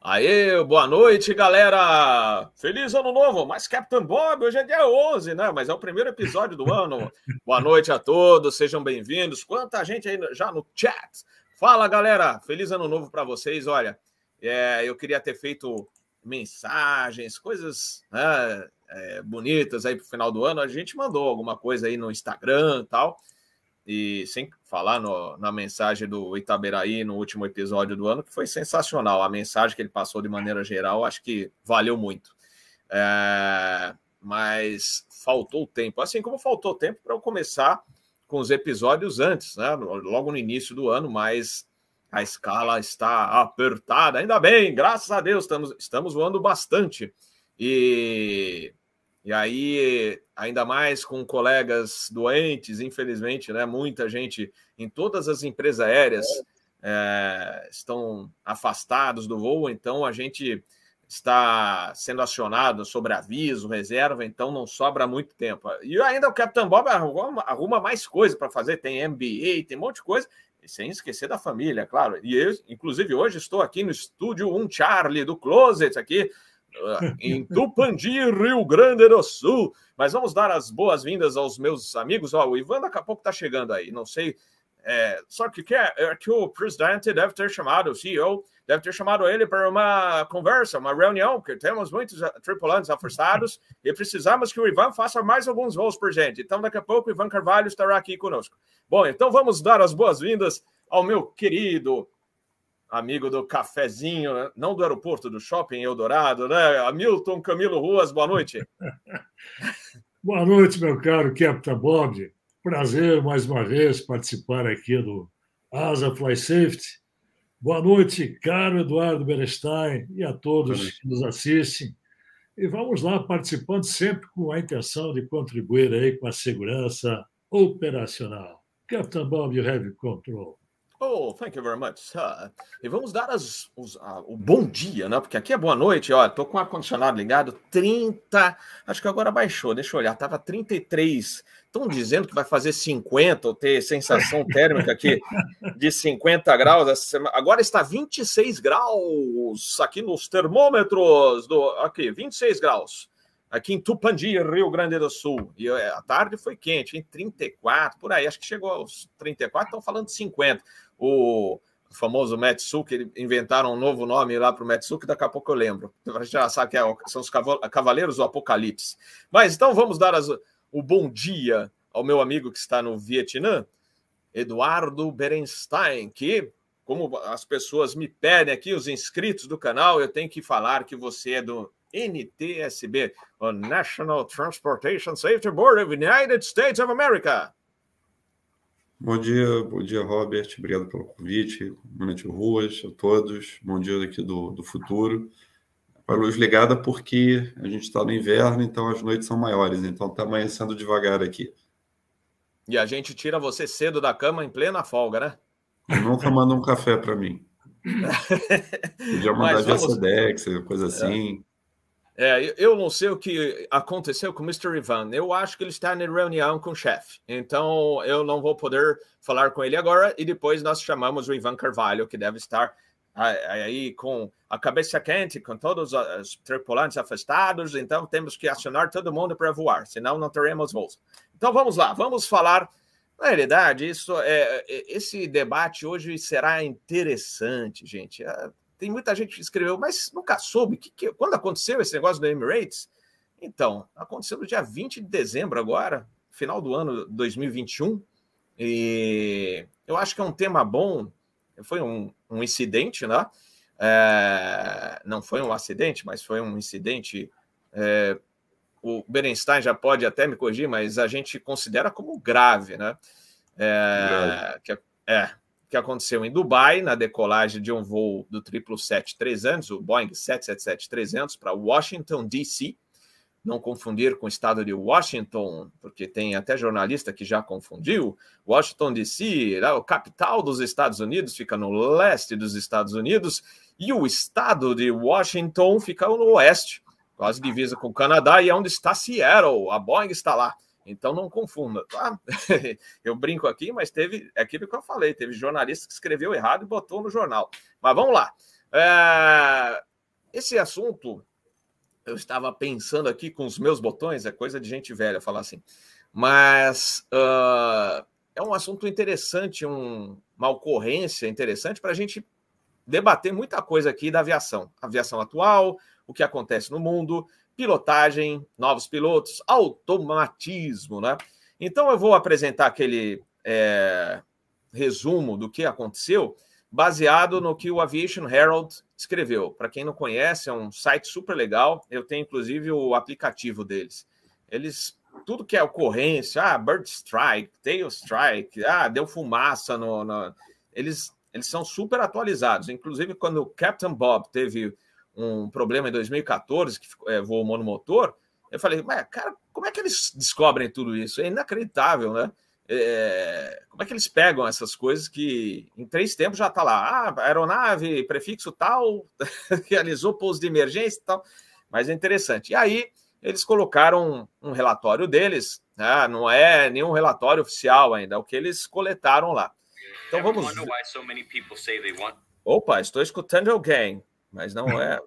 Aê, boa noite, galera! Feliz ano novo! Mas Captain Bob, hoje é dia 11, né? Mas é o primeiro episódio do ano. boa noite a todos, sejam bem-vindos. Quanta gente aí já no chat! Fala, galera! Feliz ano novo para vocês. Olha, é, eu queria ter feito mensagens, coisas né, é, bonitas aí pro final do ano. A gente mandou alguma coisa aí no Instagram e tal e sem falar no, na mensagem do Itaberaí no último episódio do ano, que foi sensacional. A mensagem que ele passou de maneira geral, acho que valeu muito. É, mas faltou tempo, assim como faltou tempo para eu começar com os episódios antes, né? logo no início do ano, mas a escala está apertada. Ainda bem, graças a Deus, estamos, estamos voando bastante. E e aí, ainda mais com colegas doentes, infelizmente, né? Muita gente em todas as empresas aéreas é, estão afastados do voo, então a gente está sendo acionado sobre aviso, reserva, então não sobra muito tempo. E ainda o Capitão Bob arruma, arruma mais coisa para fazer, tem MBA, tem um monte de coisa, sem esquecer da família, claro. E eu, inclusive, hoje estou aqui no estúdio um Charlie do Closet aqui, em Tupandi, Rio Grande do Sul. Mas vamos dar as boas-vindas aos meus amigos. Ó, o Ivan daqui a pouco está chegando aí, não sei. É, só que, que, é, é, que o presidente deve ter chamado, o CEO deve ter chamado ele para uma conversa, uma reunião, porque temos muitos tripulantes afastados e precisamos que o Ivan faça mais alguns voos por gente. Então, daqui a pouco, o Ivan Carvalho estará aqui conosco. Bom, então vamos dar as boas-vindas ao meu querido amigo do cafezinho, né? não do aeroporto, do shopping Eldorado, né? Hamilton Camilo Ruas, boa noite. boa noite, meu caro Captain Bob. Prazer mais uma vez participar aqui do Asa Fly Safety. Boa noite, caro Eduardo Berestein e a todos que nos assistem. E vamos lá, participando sempre com a intenção de contribuir aí com a segurança operacional. Captain Bob, you have control. Oh, thank you very much. sir. e vamos dar as, os, uh, o bom dia, né? Porque aqui é boa noite, ó. Tô com o ar-condicionado ligado, 30. Acho que agora baixou, deixa eu olhar, tava 33. Estão dizendo que vai fazer 50 ou ter sensação térmica aqui de 50 graus. Agora está 26 graus aqui nos termômetros do. Aqui, 26 graus aqui em Tupandi, Rio Grande do Sul. E é, a tarde foi quente, em 34, por aí. Acho que chegou aos 34, estão falando de 50 o famoso Metsu, que inventaram um novo nome lá para o Metsu, que daqui a pouco eu lembro. Já sabe que é, são os Cavaleiros do Apocalipse. Mas então vamos dar as, o bom dia ao meu amigo que está no Vietnã, Eduardo Berenstein, que, como as pessoas me pedem aqui, os inscritos do canal, eu tenho que falar que você é do NTSB, o National Transportation Safety Board of the United States of America. Bom dia, bom dia, Robert. Obrigado pelo convite. Boa noite, Ruas, a todos. Bom dia daqui do, do futuro. A luz ligada porque a gente está no inverno, então as noites são maiores. Então está amanhecendo devagar aqui. E a gente tira você cedo da cama em plena folga, né? Nunca manda um café para mim. Podia mandar vamos... de Sedex, coisa é. assim. É, eu não sei o que aconteceu com o Mr. Ivan. Eu acho que ele está em reunião com o chefe. Então, eu não vou poder falar com ele agora. E depois nós chamamos o Ivan Carvalho, que deve estar aí com a cabeça quente, com todos os tripulantes afastados. Então, temos que acionar todo mundo para voar, senão não teremos voos. Então, vamos lá. Vamos falar. Na realidade, isso é, esse debate hoje será interessante, gente. É, tem muita gente que escreveu, mas nunca soube que, que, quando aconteceu esse negócio do Emirates. Então, aconteceu no dia 20 de dezembro agora, final do ano 2021. E eu acho que é um tema bom. Foi um, um incidente, né? É, não foi um acidente, mas foi um incidente. É, o Berenstein já pode até me corrigir, mas a gente considera como grave, né? É, grave. Que, é, que aconteceu em Dubai, na decolagem de um voo do 777-300, o Boeing 777-300, para Washington, D.C. Não confundir com o estado de Washington, porque tem até jornalista que já confundiu. Washington, D.C., a capital dos Estados Unidos, fica no leste dos Estados Unidos, e o estado de Washington fica no oeste, quase divisa com o Canadá, e é onde está Seattle. A Boeing está lá. Então não confunda, tá? Eu brinco aqui, mas teve é aquilo que eu falei, teve jornalista que escreveu errado e botou no jornal. Mas vamos lá. É, esse assunto, eu estava pensando aqui com os meus botões, é coisa de gente velha falar assim, mas uh, é um assunto interessante, um, uma ocorrência interessante para a gente debater muita coisa aqui da aviação. Aviação atual, o que acontece no mundo, pilotagem, novos pilotos, automatismo, né? Então eu vou apresentar aquele é, resumo do que aconteceu, baseado no que o Aviation Herald escreveu. Para quem não conhece, é um site super legal. Eu tenho inclusive o aplicativo deles. Eles tudo que é ocorrência, ah, bird strike, tail strike, ah, deu fumaça no, no, eles eles são super atualizados. Inclusive quando o Captain Bob teve um problema em 2014 que é, voou monomotor, eu falei, mas cara, como é que eles descobrem tudo isso? É inacreditável, né? É, como é que eles pegam essas coisas que em três tempos já está lá, ah, aeronave, prefixo tal, realizou pouso de emergência e tal, mas é interessante. E aí eles colocaram um, relatório deles, né? não é nenhum relatório oficial ainda, é o que eles coletaram lá. Então vamos. Opa, estou escutando alguém mas não é.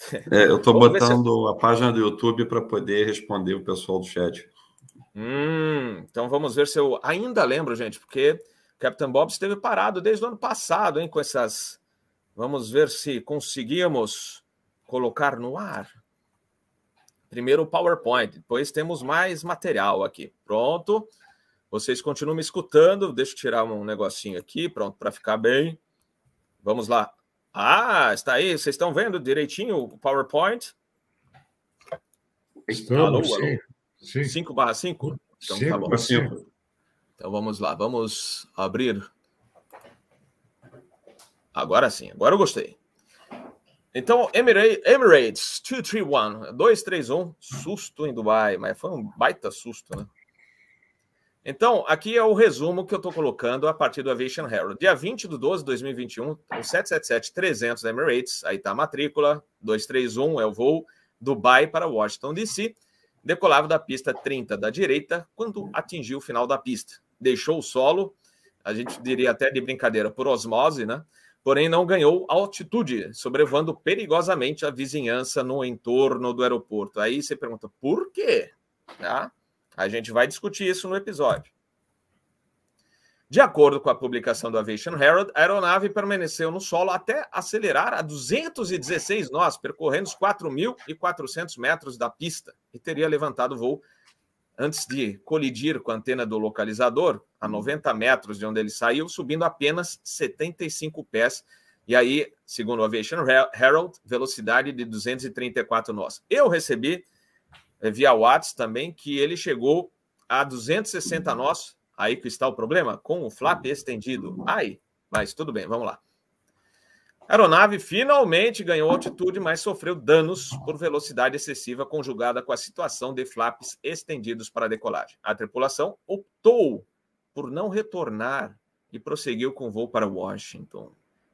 é eu estou botando se... a página do YouTube para poder responder o pessoal do chat. Hum, então vamos ver se eu ainda lembro, gente, porque Captain Bob esteve parado desde o ano passado, hein, com essas. Vamos ver se conseguimos colocar no ar. Primeiro o PowerPoint, depois temos mais material aqui. Pronto. Vocês continuam me escutando. Deixa eu tirar um negocinho aqui, pronto, para ficar bem. Vamos lá. Ah, está aí. Vocês estão vendo direitinho o PowerPoint? Estamos, alô, alô. sim. 5 barra 5? Então cinco tá bom. Cinco. Então vamos lá, vamos abrir. Agora sim, agora eu gostei. Então, Emirates 231, 231, susto em Dubai, mas foi um baita susto, né? Então, aqui é o resumo que eu estou colocando a partir do Aviation Herald. Dia 20 de 12 de 2021, o 777-300 Emirates, aí está a matrícula, 231 é o voo, Dubai para Washington DC, decolava da pista 30 da direita quando atingiu o final da pista. Deixou o solo, a gente diria até de brincadeira, por osmose, né? Porém, não ganhou altitude, sobrevoando perigosamente a vizinhança no entorno do aeroporto. Aí você pergunta, por quê? Tá? A gente vai discutir isso no episódio. De acordo com a publicação do Aviation Herald, a aeronave permaneceu no solo até acelerar a 216 nós, percorrendo os 4.400 metros da pista, e teria levantado o voo antes de colidir com a antena do localizador, a 90 metros de onde ele saiu, subindo apenas 75 pés. E aí, segundo o Aviation Herald, velocidade de 234 nós. Eu recebi via WhatsApp também, que ele chegou a 260 nós. Aí que está o problema, com o flap estendido. Aí, mas tudo bem, vamos lá. A aeronave finalmente ganhou altitude, mas sofreu danos por velocidade excessiva conjugada com a situação de flaps estendidos para decolagem. A tripulação optou por não retornar e prosseguiu com o voo para Washington.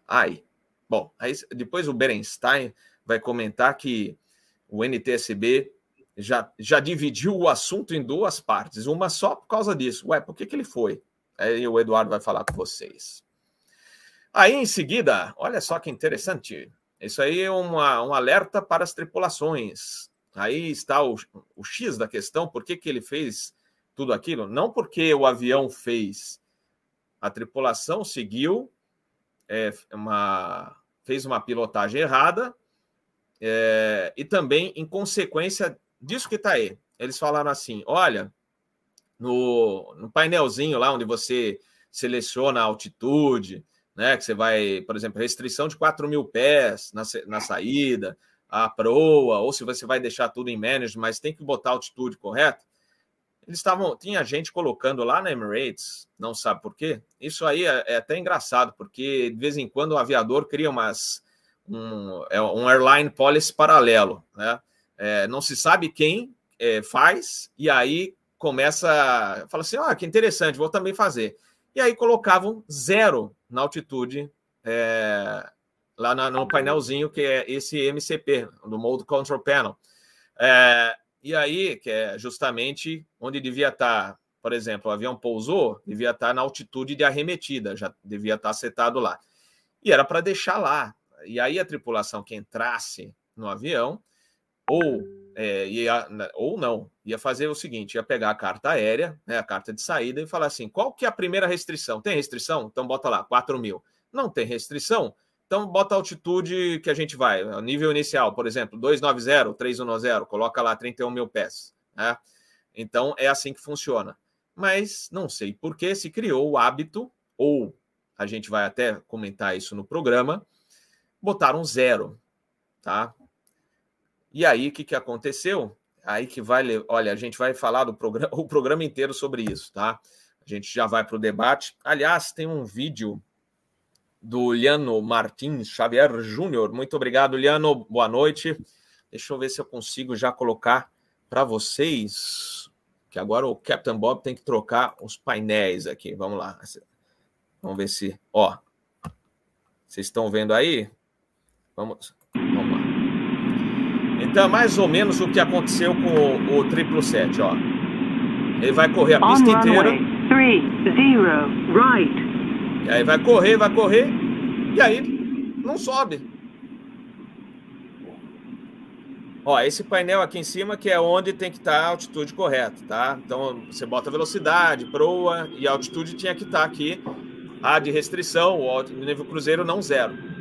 Ai, bom, aí depois o Berenstein vai comentar que o NTSB já, já dividiu o assunto em duas partes, uma só por causa disso. Ué, por que, que ele foi? Aí o Eduardo vai falar com vocês. Aí, em seguida, olha só que interessante. Isso aí é uma, um alerta para as tripulações. Aí está o, o X da questão, por que, que ele fez tudo aquilo? Não porque o avião fez. A tripulação seguiu, é, uma, fez uma pilotagem errada, é, e também, em consequência disso que está aí. Eles falaram assim: olha, no, no painelzinho lá onde você seleciona a altitude, né? Que você vai, por exemplo, restrição de 4 mil pés na, na saída, a proa, ou se você vai deixar tudo em manage, mas tem que botar altitude correta. Eles estavam, tinha gente colocando lá na Emirates, não sabe por quê. Isso aí é, é até engraçado, porque de vez em quando o aviador cria umas um, é um airline policy paralelo, né? É, não se sabe quem é, faz, e aí começa, fala assim: ah, que interessante, vou também fazer. E aí colocavam zero na altitude é, lá na, no painelzinho, que é esse MCP, do Mode Control Panel. É, e aí, que é justamente onde devia estar, por exemplo, o avião pousou, devia estar na altitude de arremetida, já devia estar setado lá. E era para deixar lá. E aí a tripulação que entrasse no avião, ou, é, ia, ou não, ia fazer o seguinte: ia pegar a carta aérea, né, a carta de saída, e falar assim: qual que é a primeira restrição? Tem restrição? Então bota lá, 4 mil. Não tem restrição? Então bota a altitude que a gente vai, nível inicial, por exemplo, 290, 310, coloca lá 31 mil pés. Né? Então é assim que funciona. Mas não sei por que se criou o hábito, ou a gente vai até comentar isso no programa, botaram zero, tá? E aí, o que, que aconteceu? Aí que vai, olha, a gente vai falar do programa, o programa inteiro sobre isso, tá? A gente já vai para o debate. Aliás, tem um vídeo do Liano Martins Xavier Júnior. Muito obrigado, Liano. Boa noite. Deixa eu ver se eu consigo já colocar para vocês. Que agora o Captain Bob tem que trocar os painéis aqui. Vamos lá. Vamos ver se. Ó. Vocês estão vendo aí? Vamos. Então, mais ou menos o que aconteceu com o, o triplo set, ó. Ele vai correr a pista inteira. Three, zero, right. E aí vai correr, vai correr, e aí não sobe. Ó, esse painel aqui em cima que é onde tem que estar a altitude correta, tá? Então você bota velocidade, proa e a altitude tinha que estar aqui. A de restrição, o nível cruzeiro não zero.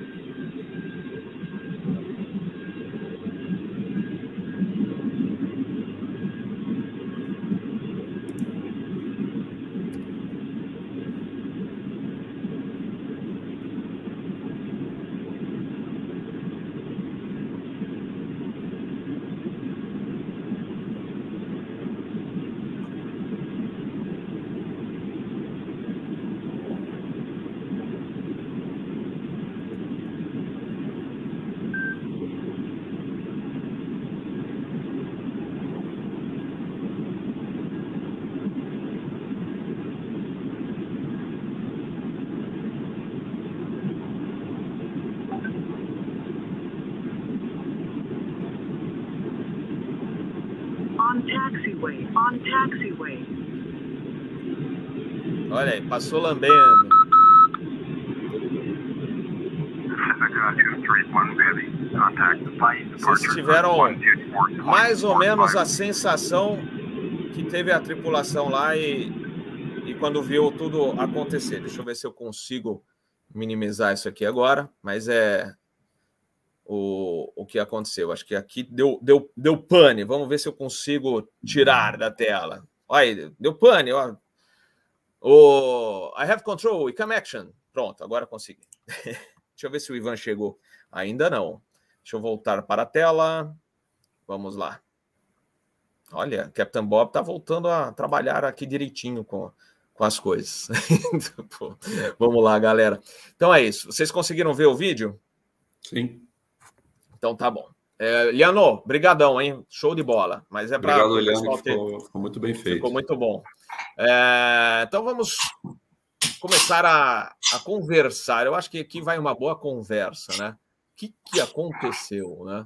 Olha aí, passou lambendo. Vocês tiveram mais ou menos a sensação que teve a tripulação lá e, e quando viu tudo acontecer. Deixa eu ver se eu consigo minimizar isso aqui agora, mas é o, o que aconteceu. Acho que aqui deu, deu, deu pane. Vamos ver se eu consigo tirar da tela. Olha, deu pane. Ó. O I have control, e come action. Pronto, agora consegui. Deixa eu ver se o Ivan chegou. Ainda não. Deixa eu voltar para a tela. Vamos lá. Olha, Captain Bob está voltando a trabalhar aqui direitinho com, com as coisas. Vamos lá, galera. Então é isso. Vocês conseguiram ver o vídeo? Sim. Então tá bom. É, Liano, brigadão, hein? Show de bola. Mas é para Obrigado, Liano, ficou, ficou, muito bem feito. Ficou muito bom. É, então vamos começar a, a, conversar. Eu acho que aqui vai uma boa conversa, né? O que, que aconteceu, né?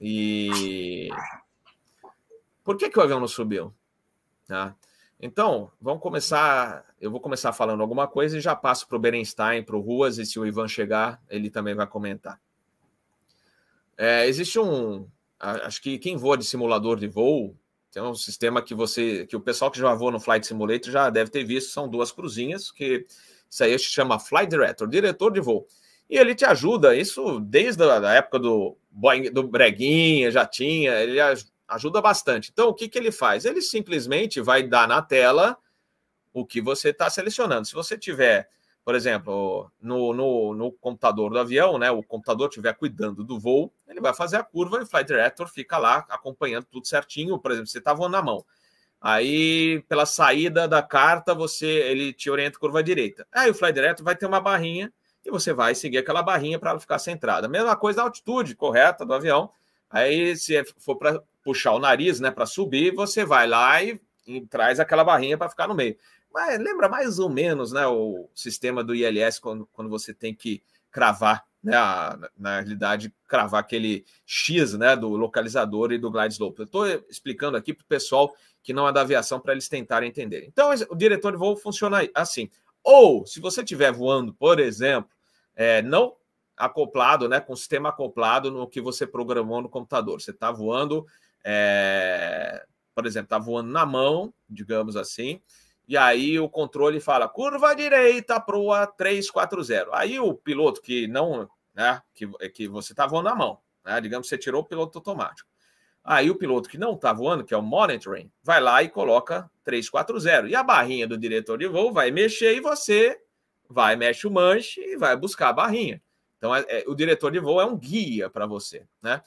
E por que, que o avião não subiu? Né? Então, vamos começar. Eu vou começar falando alguma coisa e já passo para o Berenstein, para o Ruas, e se o Ivan chegar, ele também vai comentar. É, existe um. Acho que quem voa de simulador de voo tem um sistema que você, que o pessoal que já voa no Flight Simulator já deve ter visto, são duas cruzinhas, que isso aí se chama Flight Director, diretor de voo. E ele te ajuda, isso desde a época do Boeing, do Breguinha, já tinha, ele ajuda bastante. Então, o que, que ele faz? Ele simplesmente vai dar na tela o que você está selecionando. Se você tiver por exemplo, no, no, no, computador do avião, né, o computador estiver cuidando do voo, ele vai fazer a curva e o Flight Director fica lá acompanhando tudo certinho. Por exemplo, você está voando na mão. Aí, pela saída da carta, você ele te orienta curva direita. Aí o Flight Director vai ter uma barrinha e você vai seguir aquela barrinha para ela ficar centrada. Mesma coisa a altitude correta do avião. Aí, se for para puxar o nariz, né, para subir, você vai lá e, e traz aquela barrinha para ficar no meio. Mas lembra mais ou menos né, o sistema do ILS quando, quando você tem que cravar, né, a, na realidade, cravar aquele X né, do localizador e do glide slope. Eu estou explicando aqui para o pessoal que não é da aviação para eles tentarem entender. Então, o diretor de voo funciona assim. Ou, se você estiver voando, por exemplo, é, não acoplado, né, com o sistema acoplado no que você programou no computador. Você está voando, é, por exemplo, está voando na mão, digamos assim, e aí o controle fala curva direita o 340. Aí o piloto que não, né, que, que você está voando na mão, né, digamos que você tirou o piloto automático. Aí o piloto que não está voando, que é o monitoring, vai lá e coloca 340. E a barrinha do diretor de voo vai mexer e você vai, mexe o manche e vai buscar a barrinha. Então, é, é, o diretor de voo é um guia para você, né?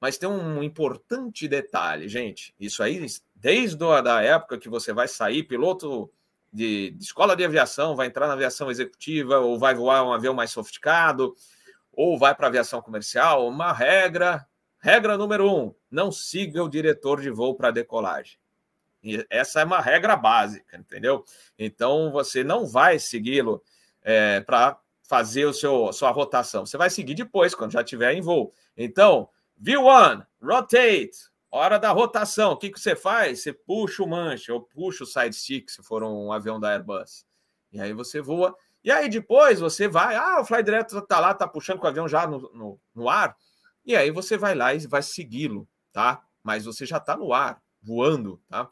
Mas tem um importante detalhe, gente. Isso aí, desde a época que você vai sair, piloto de, de escola de aviação, vai entrar na aviação executiva, ou vai voar um avião mais sofisticado, ou vai para aviação comercial, uma regra Regra número um: não siga o diretor de voo para decolagem. E essa é uma regra básica, entendeu? Então você não vai segui-lo é, para fazer o seu sua rotação. Você vai seguir depois, quando já estiver em voo. Então, view one, rotate, hora da rotação. O que, que você faz? Você puxa o manche ou puxa o side stick, se for um avião da Airbus. E aí você voa. E aí depois você vai, ah, o fly direto está lá, está puxando com o avião já no, no, no ar. E aí você vai lá e vai segui-lo, tá? Mas você já está no ar, voando, tá?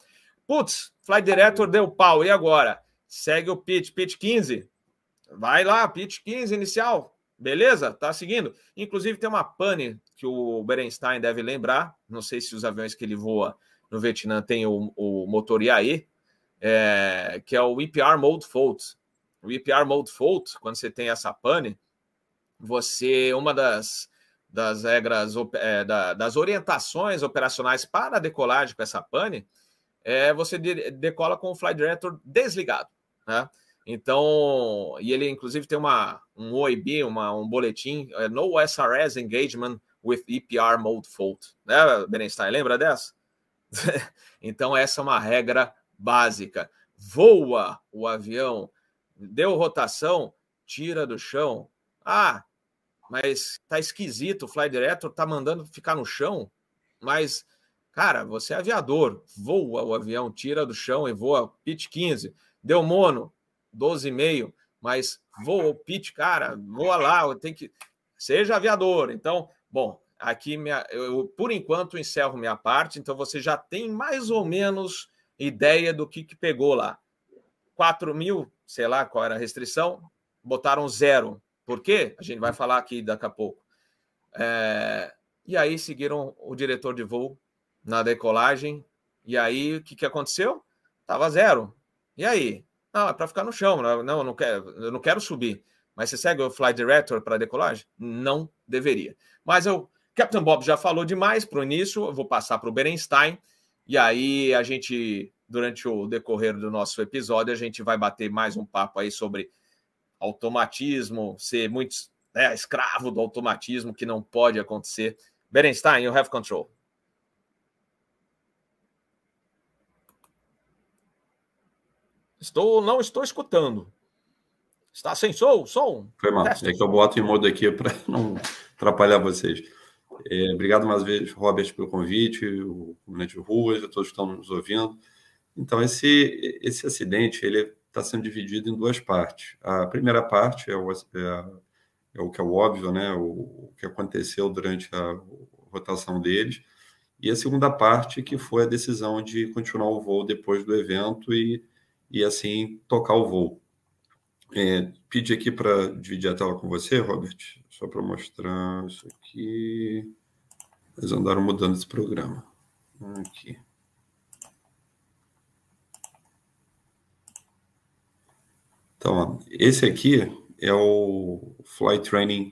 Putz, Fly Director deu pau, e agora? Segue o pitch, pitch 15. Vai lá, pitch 15 inicial. Beleza? Tá seguindo. Inclusive tem uma pane que o Berenstein deve lembrar. Não sei se os aviões que ele voa no Vietnã tem o, o motor IAE, é, que é o EPR Mode Fault. O EPR Mode Fault, quando você tem essa pane, você uma das das regras, é, da, das orientações operacionais para a decolagem com essa pane, é, você de, decola com o Flight Director desligado. Né? Então, e ele inclusive tem uma, um OIB, uma, um boletim, é, No SRS Engagement with EPR Mode Fault. Né, Berenstein? Lembra dessa? então, essa é uma regra básica. Voa o avião, deu rotação, tira do chão. Ah, mas tá esquisito, o Fly Director tá mandando ficar no chão, mas, cara, você é aviador, voa o avião, tira do chão e voa pitch 15, deu mono, 12,5, mas voa o pitch, cara, voa lá, tem que... Seja aviador. Então, bom, aqui minha, eu, por enquanto encerro minha parte, então você já tem mais ou menos ideia do que, que pegou lá. 4 mil, sei lá qual era a restrição, botaram zero por quê? A gente vai falar aqui daqui a pouco. É, e aí seguiram o diretor de voo na decolagem. E aí o que, que aconteceu? Tava zero. E aí? Não, é para ficar no chão. Não, não, eu não quero, eu não quero subir. Mas você segue o Fly Director para decolagem? Não deveria. Mas o Captain Bob já falou demais para o início. Eu vou passar para o Berenstein. E aí a gente, durante o decorrer do nosso episódio, a gente vai bater mais um papo aí sobre automatismo, ser muito né, escravo do automatismo, que não pode acontecer. Berenstein, you have control. Estou, não estou escutando. Está sem som? Som? Foi mal. Teste. É que eu boto em modo aqui para não atrapalhar vocês. É, obrigado mais vez, Robert, pelo convite, o Net Ruas, a todos que estão nos ouvindo. Então, esse, esse acidente, ele está sendo dividido em duas partes. A primeira parte é o, é, é o que é o óbvio, né? O, o, que aconteceu durante a rotação deles. E a segunda parte, que foi a decisão de continuar o voo depois do evento e, e assim, tocar o voo. É, pedi aqui para dividir a tela com você, Robert, só para mostrar isso aqui. Eles andaram mudando esse programa. Aqui. Então, esse aqui é o Flight Training,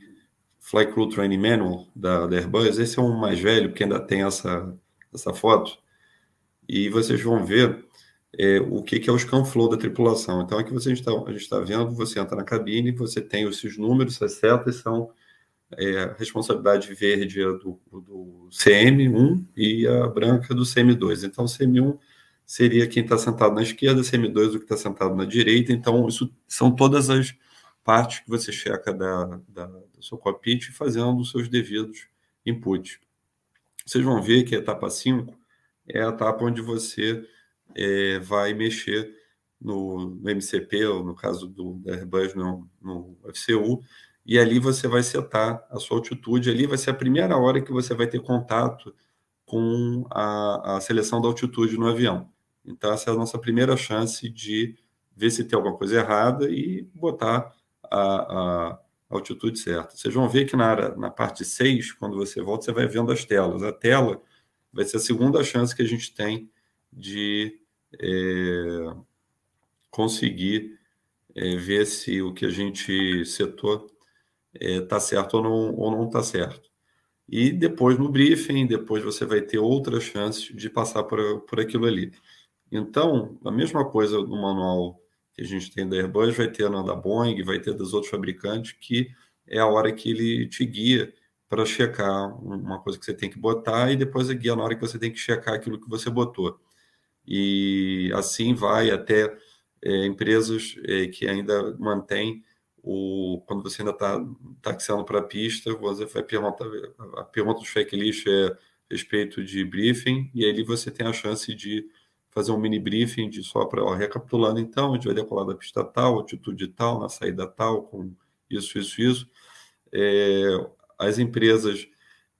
Flight Crew Training Manual da, da Airbus. Esse é um mais velho, que ainda tem essa, essa foto. E vocês vão ver é, o que, que é o scan flow da tripulação. Então, aqui você está, a gente está vendo, você entra na cabine, você tem os seus números, essas setas são é, responsabilidade verde do, do CM1 e a branca do CM2. Então, o CM1 seria quem está sentado na esquerda, CM2 o que está sentado na direita. Então, isso são todas as partes que você checa da, da, do seu cockpit fazendo os seus devidos inputs. Vocês vão ver que a etapa 5 é a etapa onde você é, vai mexer no, no, MCP, ou no caso do, Airbus, no, no FCU, e ali você vai setar a sua altitude. Ali vai ser a primeira hora que você vai ter contato com a, a seleção da altitude no avião. Então, essa é a nossa primeira chance de ver se tem alguma coisa errada e botar a, a altitude certa. Vocês vão ver que na, na parte 6, quando você volta, você vai vendo as telas. A tela vai ser a segunda chance que a gente tem de é, conseguir é, ver se o que a gente setou está é, certo ou não ou não está certo. E depois no briefing, depois você vai ter outras chances de passar por, por aquilo ali. Então, a mesma coisa no manual que a gente tem da Airbus, vai ter na da Boeing, vai ter dos outros fabricantes, que é a hora que ele te guia para checar uma coisa que você tem que botar e depois guia na hora que você tem que checar aquilo que você botou. E assim vai até é, empresas é, que ainda mantêm o, quando você ainda está taxando para a pista, você vai perguntar, a pergunta do checklist é a respeito de briefing, e aí você tem a chance de fazer um mini briefing de só para recapitulando então, a gente vai decolar da pista tal, altitude tal, na saída tal, com isso, isso, isso. É, as empresas,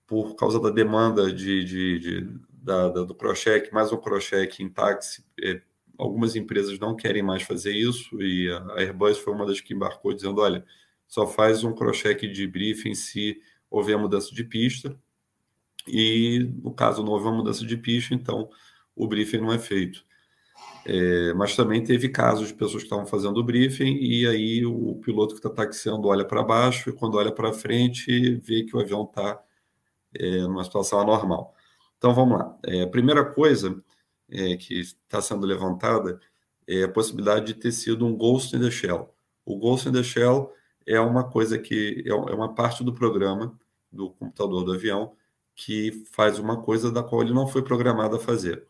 por causa da demanda de, de, de da, da, do crosscheck, mais um crosscheck em táxi, é, algumas empresas não querem mais fazer isso e a Airbus foi uma das que embarcou dizendo, olha, só faz um crosscheck de briefing se houver mudança de pista e no caso não houver mudança de pista, então o briefing não é feito. É, mas também teve casos de pessoas que estavam fazendo o briefing e aí o piloto que está taxiando olha para baixo e quando olha para frente vê que o avião está é, numa situação anormal. Então vamos lá. É, a primeira coisa é, que está sendo levantada é a possibilidade de ter sido um Ghost in the Shell. O Ghost in the Shell é uma coisa que é, é uma parte do programa do computador do avião que faz uma coisa da qual ele não foi programado a fazer.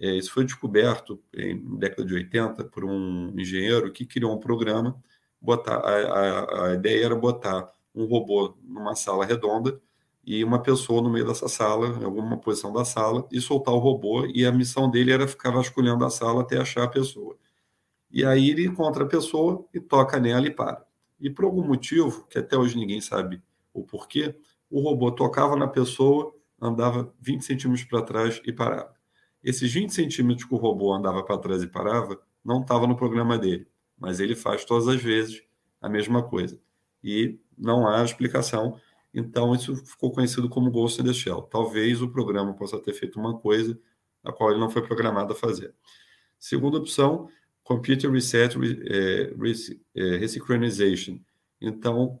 É, isso foi descoberto em década de 80 por um engenheiro que criou um programa. Botar, a, a, a ideia era botar um robô numa sala redonda e uma pessoa no meio dessa sala, em alguma posição da sala, e soltar o robô, e a missão dele era ficar vasculhando a sala até achar a pessoa. E aí ele encontra a pessoa e toca nela e para. E por algum motivo, que até hoje ninguém sabe o porquê, o robô tocava na pessoa, andava 20 centímetros para trás e parava. Esses 20 centímetros que o robô andava para trás e parava, não estava no programa dele, mas ele faz todas as vezes a mesma coisa. E não há explicação então, isso ficou conhecido como the Shell. Talvez o programa possa ter feito uma coisa a qual ele não foi programado a fazer. Segunda opção, Computer Reset é, é, Resynchronization. Então,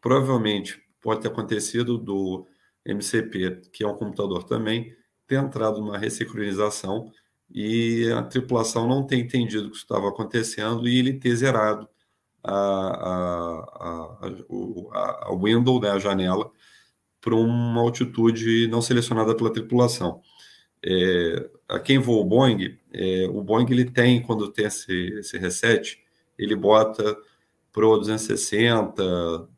provavelmente pode ter acontecido do MCP, que é um computador também, ter entrado numa ressincronização e a tripulação não ter entendido o que estava acontecendo e ele ter zerado a, a, a, window, né, a janela, para uma altitude não selecionada pela tripulação. É, a quem voa o Boeing, é, o Boeing ele tem, quando tem esse, esse reset, ele bota Pro 260,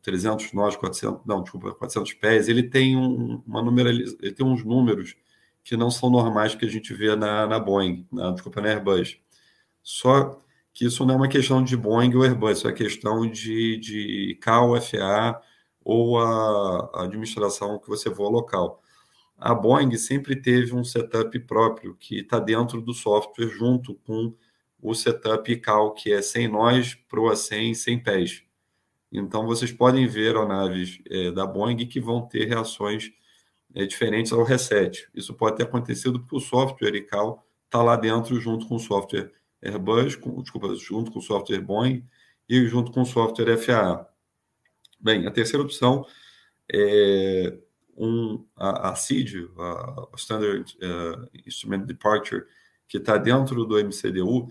300 nós, 400, não, desculpa, 400 pés, ele tem um, uma numeraliz, ele tem uns números que não são normais que a gente vê na, na Boeing, na, desculpa, na Airbus. Só que isso não é uma questão de Boeing ou Airbus, é questão de, de CAL, FA ou a, a administração que você voa local. A Boeing sempre teve um setup próprio que está dentro do software junto com o setup CAL, que é sem nós, proa sem, sem pés. Então, vocês podem ver aeronaves é, da Boeing que vão ter reações é, diferentes ao reset. Isso pode ter acontecido porque o software ICAO está lá dentro junto com o software Airbus, com, desculpa, junto com o software Boeing e junto com o software FAA. Bem, a terceira opção é um, a, a CID, a Standard uh, Instrument Departure, que está dentro do MCDU,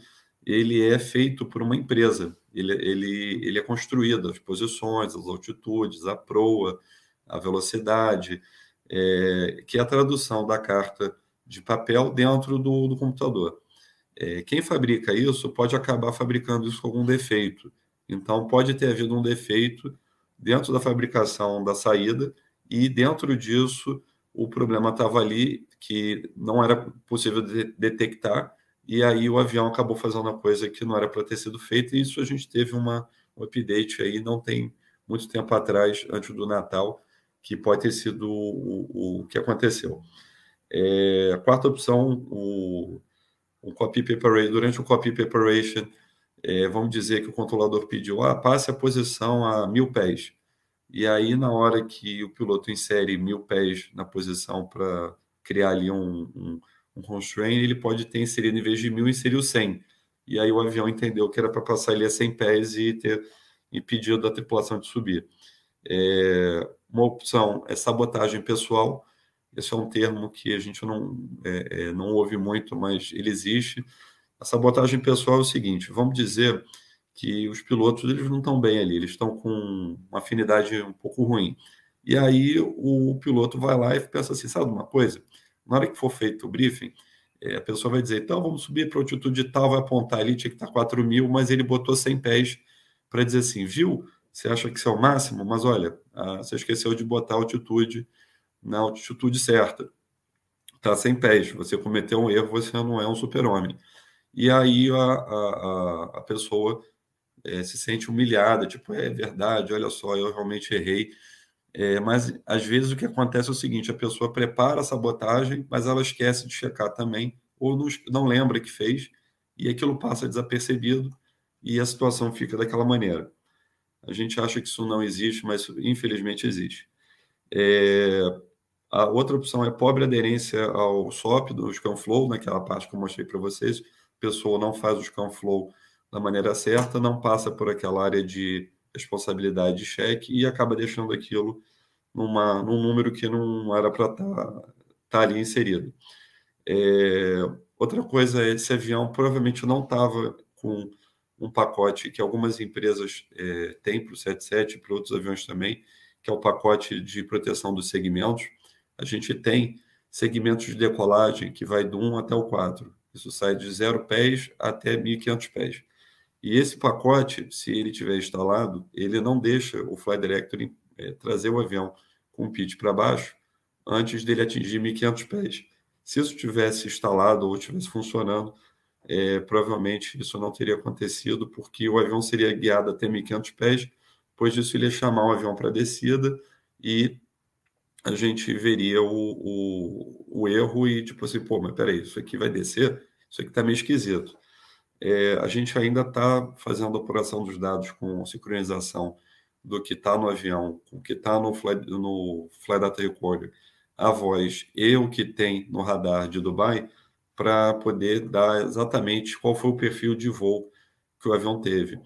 ele é feito por uma empresa. Ele, ele, ele é construído, as posições, as altitudes, a proa, a velocidade, é, que é a tradução da carta de papel dentro do, do computador. É, quem fabrica isso pode acabar fabricando isso com algum defeito. Então, pode ter havido um defeito dentro da fabricação da saída e dentro disso o problema estava ali que não era possível de detectar e aí o avião acabou fazendo uma coisa que não era para ter sido feita e isso a gente teve uma um update aí não tem muito tempo atrás, antes do Natal, que pode ter sido o, o, o que aconteceu. É, a quarta opção, o, o copy preparation, durante o copy preparation, é, vamos dizer que o controlador pediu, ah, passe a posição a mil pés. E aí, na hora que o piloto insere mil pés na posição para criar ali um, um, um constraint, ele pode ter inserido, em vez de mil, inseriu 100. E aí o avião entendeu que era para passar ali a 100 pés e ter impedido a tripulação de subir. É, uma opção é sabotagem pessoal. Esse é um termo que a gente não, é, é, não ouve muito, mas ele existe. A sabotagem pessoal é o seguinte: vamos dizer que os pilotos eles não estão bem ali, eles estão com uma afinidade um pouco ruim. E aí o piloto vai lá e pensa assim: sabe uma coisa? Na hora que for feito o briefing, é, a pessoa vai dizer: então vamos subir para altitude tal, vai apontar ali, tinha que estar 4 mil, mas ele botou 100 pés para dizer assim: viu? Você acha que isso é o máximo, mas olha, ah, você esqueceu de botar a altitude na altitude certa. Está 100 pés, você cometeu um erro, você não é um super-homem. E aí a, a, a pessoa é, se sente humilhada, tipo, é verdade, olha só, eu realmente errei. É, mas às vezes o que acontece é o seguinte: a pessoa prepara a sabotagem, mas ela esquece de checar também, ou não, não lembra que fez, e aquilo passa desapercebido e a situação fica daquela maneira. A gente acha que isso não existe, mas infelizmente existe. É, a outra opção é pobre aderência ao SOP do ScanFlow, naquela parte que eu mostrei para vocês. A pessoa não faz o ScanFlow da maneira certa, não passa por aquela área de responsabilidade de cheque e acaba deixando aquilo numa, num número que não era para estar tá, tá ali inserido. É, outra coisa é esse avião provavelmente não estava com um pacote que algumas empresas é, têm para o 77 e para outros aviões também, que é o pacote de proteção dos segmentos. A gente tem segmentos de decolagem que vai do 1 até o 4. Isso sai de 0 pés até 1.500 pés. E esse pacote, se ele tiver instalado, ele não deixa o Fly Director é, trazer o avião com o pitch para baixo antes dele atingir 1.500 pés. Se isso tivesse instalado ou tivesse funcionando, é, provavelmente isso não teria acontecido, porque o avião seria guiado até 1.500 pés, pois isso ele ia chamar o avião para descida e a gente veria o, o, o, erro e tipo assim, pô, mas peraí, isso aqui vai descer? Isso aqui está meio esquisito. É, a gente ainda está fazendo a apuração dos dados com sincronização do que está no avião, o que está no, no Fly Data Recorder, a voz e o que tem no radar de Dubai, para poder dar exatamente qual foi o perfil de voo que o avião teve.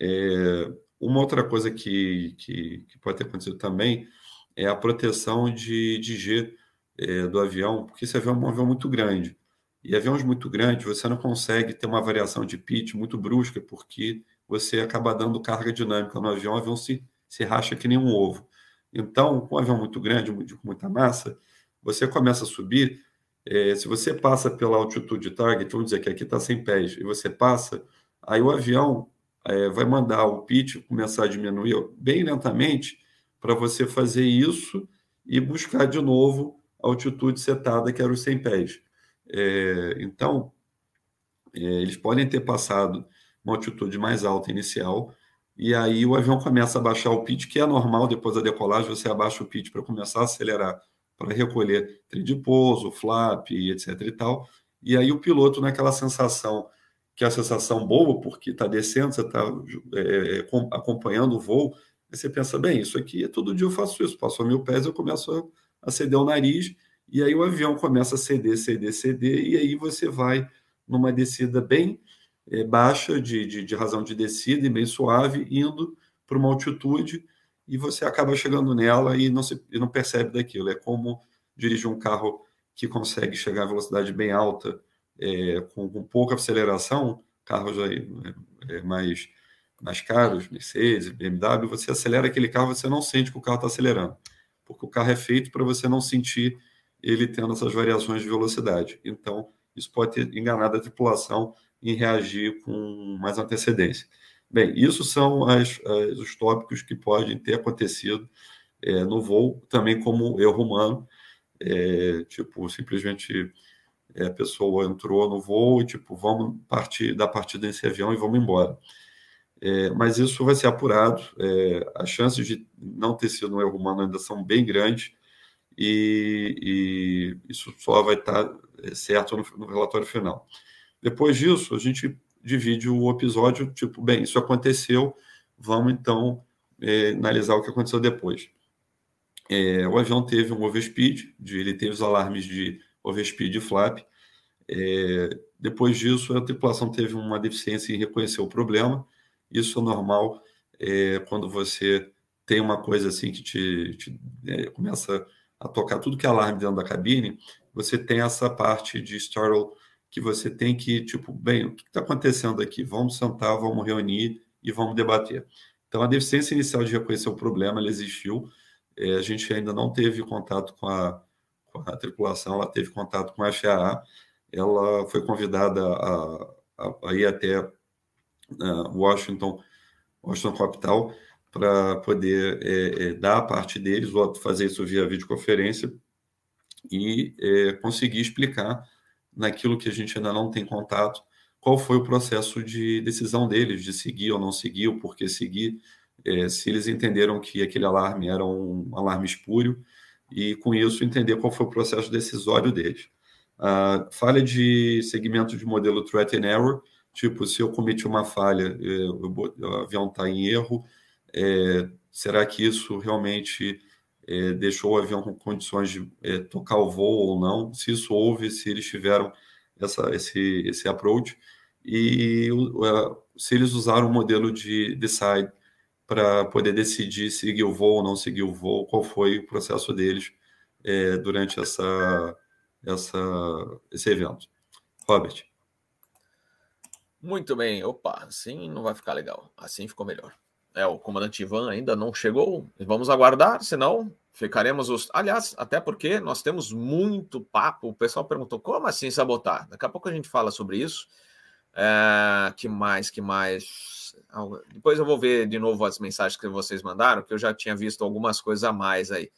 É, uma outra coisa que, que, que, pode ter acontecido também é a proteção de, de G é, do avião, porque esse avião é um avião muito grande. E aviões muito grandes, você não consegue ter uma variação de pitch muito brusca, porque você acaba dando carga dinâmica no avião, o avião se, se racha que nem um ovo. Então, com um avião muito grande, com muita massa, você começa a subir, é, se você passa pela altitude target, vamos dizer que aqui está 100 pés, e você passa, aí o avião é, vai mandar o pitch começar a diminuir bem lentamente para você fazer isso e buscar de novo a altitude setada, que era os 100 pés. É, então, é, eles podem ter passado uma altitude mais alta inicial, e aí o avião começa a baixar o pitch, que é normal depois da decolagem, você abaixa o pitch para começar a acelerar para recolher trem de pouso, flap, etc. e tal. E aí o piloto, naquela sensação, que é a sensação boa, porque está descendo, você está é, é acompanhando o voo, aí você pensa, bem, isso aqui, todo dia eu faço isso, passo a mil pés, eu começo a, ceder o nariz, e aí o avião começa a ceder, ceder, ceder, e aí você vai numa descida bem é, baixa, de, de, de razão de descida, e bem suave, indo para uma altitude e você acaba chegando nela e não, se, e não percebe daquilo. É como dirigir um carro que consegue chegar a velocidade bem alta é, com, com, pouca aceleração, carros aí, é, mais, mais caros, Mercedes, BMW, você acelera aquele carro, você não sente que o carro está acelerando, porque o carro é feito para você não sentir ele tendo essas variações de velocidade. Então, isso pode ter enganado a tripulação em reagir com mais antecedência. Bem, isso são as, as, os tópicos que podem ter acontecido é, no voo, também como erro humano, é, tipo, simplesmente é, a pessoa entrou no voo e, tipo, vamos partir da partida desse avião e vamos embora. É, mas isso vai ser apurado. É, as chances de não ter sido um erro humano ainda são bem grandes e, e isso só vai estar é, certo no, no, relatório final. Depois disso, a gente divide o episódio, tipo, bem, isso aconteceu, vamos então é, analisar o que aconteceu depois. É, o avião teve um overspeed, de, ele teve os alarmes de overspeed e flap. É, depois disso, a tripulação teve uma deficiência em reconhecer o problema. Isso é normal é, quando você tem uma coisa assim que te, te é, começa a tocar tudo que é alarme dentro da cabine. Você tem essa parte de startle que você tem que, tipo, bem, o que está acontecendo aqui? Vamos sentar, vamos reunir e vamos debater. Então, a deficiência inicial de reconhecer o problema, ela existiu. É, a gente ainda não teve contato com a, com a tripulação, ela teve contato com a FAA. Ela foi convidada a, a, a ir até Washington, Washington Capital, para poder é, é, dar a parte deles, ou fazer isso via videoconferência, e é, conseguir explicar naquilo que a gente ainda não tem contato, qual foi o processo de decisão deles, de seguir ou não seguir, o porquê seguir, é, se eles entenderam que aquele alarme era um alarme espúrio, e com isso entender qual foi o processo decisório deles. A falha de segmento de modelo threat and error, tipo, se eu cometi uma falha, é, o avião está em erro, é, será que isso realmente é, deixou o avião com condições de é, tocar o voo ou não, se isso houve, se eles tiveram essa, esse, esse approach, e se eles usaram o modelo de decide para poder decidir seguir o voo ou não seguir o voo, qual foi o processo deles é, durante essa, essa, esse evento. Robert. Muito bem. Opa, assim não vai ficar legal. Assim ficou melhor. É, o comandante Ivan ainda não chegou. Vamos aguardar, senão ficaremos os. Aliás, até porque nós temos muito papo. O pessoal perguntou como assim sabotar. Daqui a pouco a gente fala sobre isso. É, que mais, que mais? Depois eu vou ver de novo as mensagens que vocês mandaram, que eu já tinha visto algumas coisas a mais aí,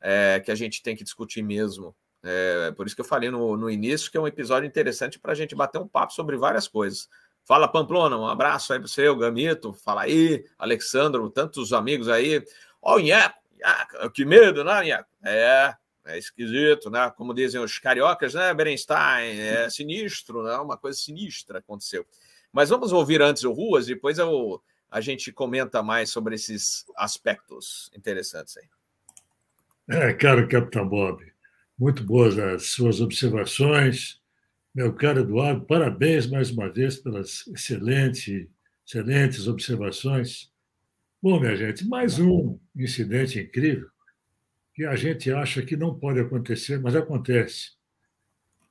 é, que a gente tem que discutir mesmo. É, por isso que eu falei no, no início que é um episódio interessante para a gente bater um papo sobre várias coisas. Fala, Pamplona, um abraço aí para você, o Gamito. Fala aí, Alexandro, tantos amigos aí. Ó, oh, Nheco, que medo, né, Nheco? É, é esquisito, né? Como dizem os cariocas, né, Berenstein? É sinistro, né? Uma coisa sinistra aconteceu. Mas vamos ouvir antes o Ruas, depois eu, a gente comenta mais sobre esses aspectos interessantes aí. É, caro Capitão Bob, muito boas as suas observações. Meu caro Eduardo, parabéns mais uma vez pelas excelentes, excelentes observações. Bom, minha gente, mais um incidente incrível que a gente acha que não pode acontecer, mas acontece.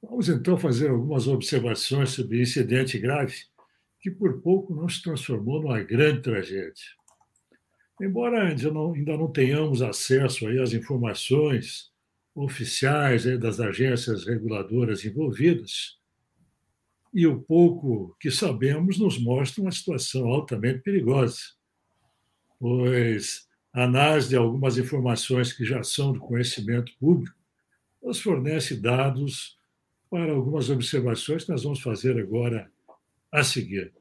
Vamos então fazer algumas observações sobre incidente grave que por pouco não se transformou numa grande tragédia. Embora ainda não, ainda não tenhamos acesso aí às informações oficiais aí das agências reguladoras envolvidas, e o pouco que sabemos nos mostra uma situação altamente perigosa, pois a análise de algumas informações que já são do conhecimento público nos fornece dados para algumas observações que nós vamos fazer agora a seguir.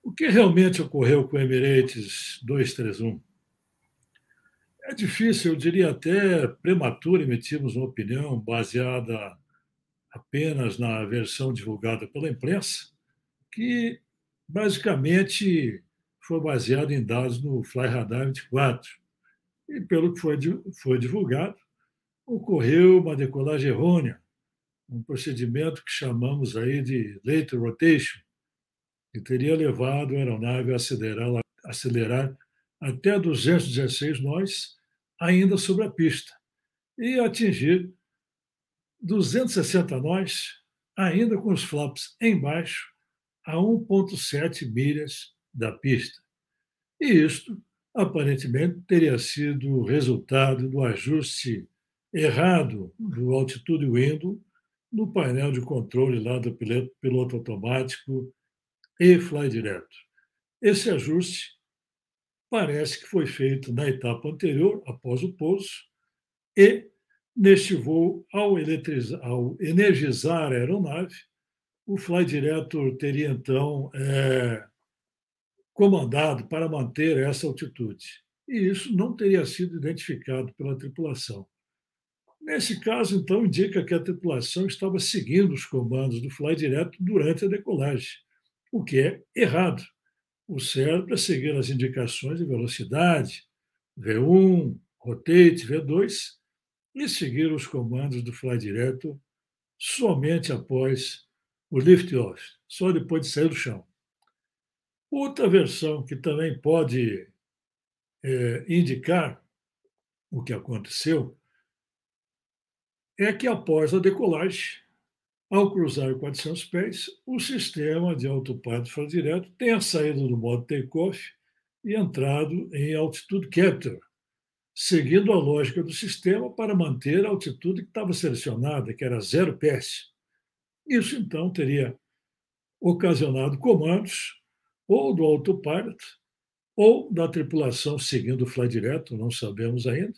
O que realmente ocorreu com o Emirates 231? É difícil, eu diria até prematuro emitirmos uma opinião baseada apenas na versão divulgada pela imprensa, que basicamente foi baseado em dados no Flyradar 24. E pelo que foi, foi divulgado, ocorreu uma decolagem errônea, um procedimento que chamamos aí de late rotation, que teria levado a aeronave a acelerar, a acelerar até 216 nós, ainda sobre a pista, e atingir 260 nós, ainda com os flaps embaixo, a 1,7 milhas da pista. E isto, aparentemente, teria sido resultado do ajuste errado do altitude window no painel de controle lá do piloto, piloto automático e fly direto. Esse ajuste parece que foi feito na etapa anterior, após o pouso, e Neste voo, ao, ao energizar a aeronave, o Fly Director teria então é, comandado para manter essa altitude. E isso não teria sido identificado pela tripulação. Nesse caso, então, indica que a tripulação estava seguindo os comandos do fly direto durante a decolagem, o que é errado. O certo é seguir as indicações de velocidade, V1, rotate, V2, e seguir os comandos do fly direto somente após o lift-off, só depois de sair do chão. Outra versão que também pode é, indicar o que aconteceu é que após a decolagem, ao cruzar 400 pés, o sistema de autopilot fora direto tenha saído do modo takeoff e entrado em altitude capture, seguindo a lógica do sistema para manter a altitude que estava selecionada, que era zero pés. Isso, então, teria ocasionado comandos ou do autopilot ou da tripulação seguindo o fly direto, não sabemos ainda,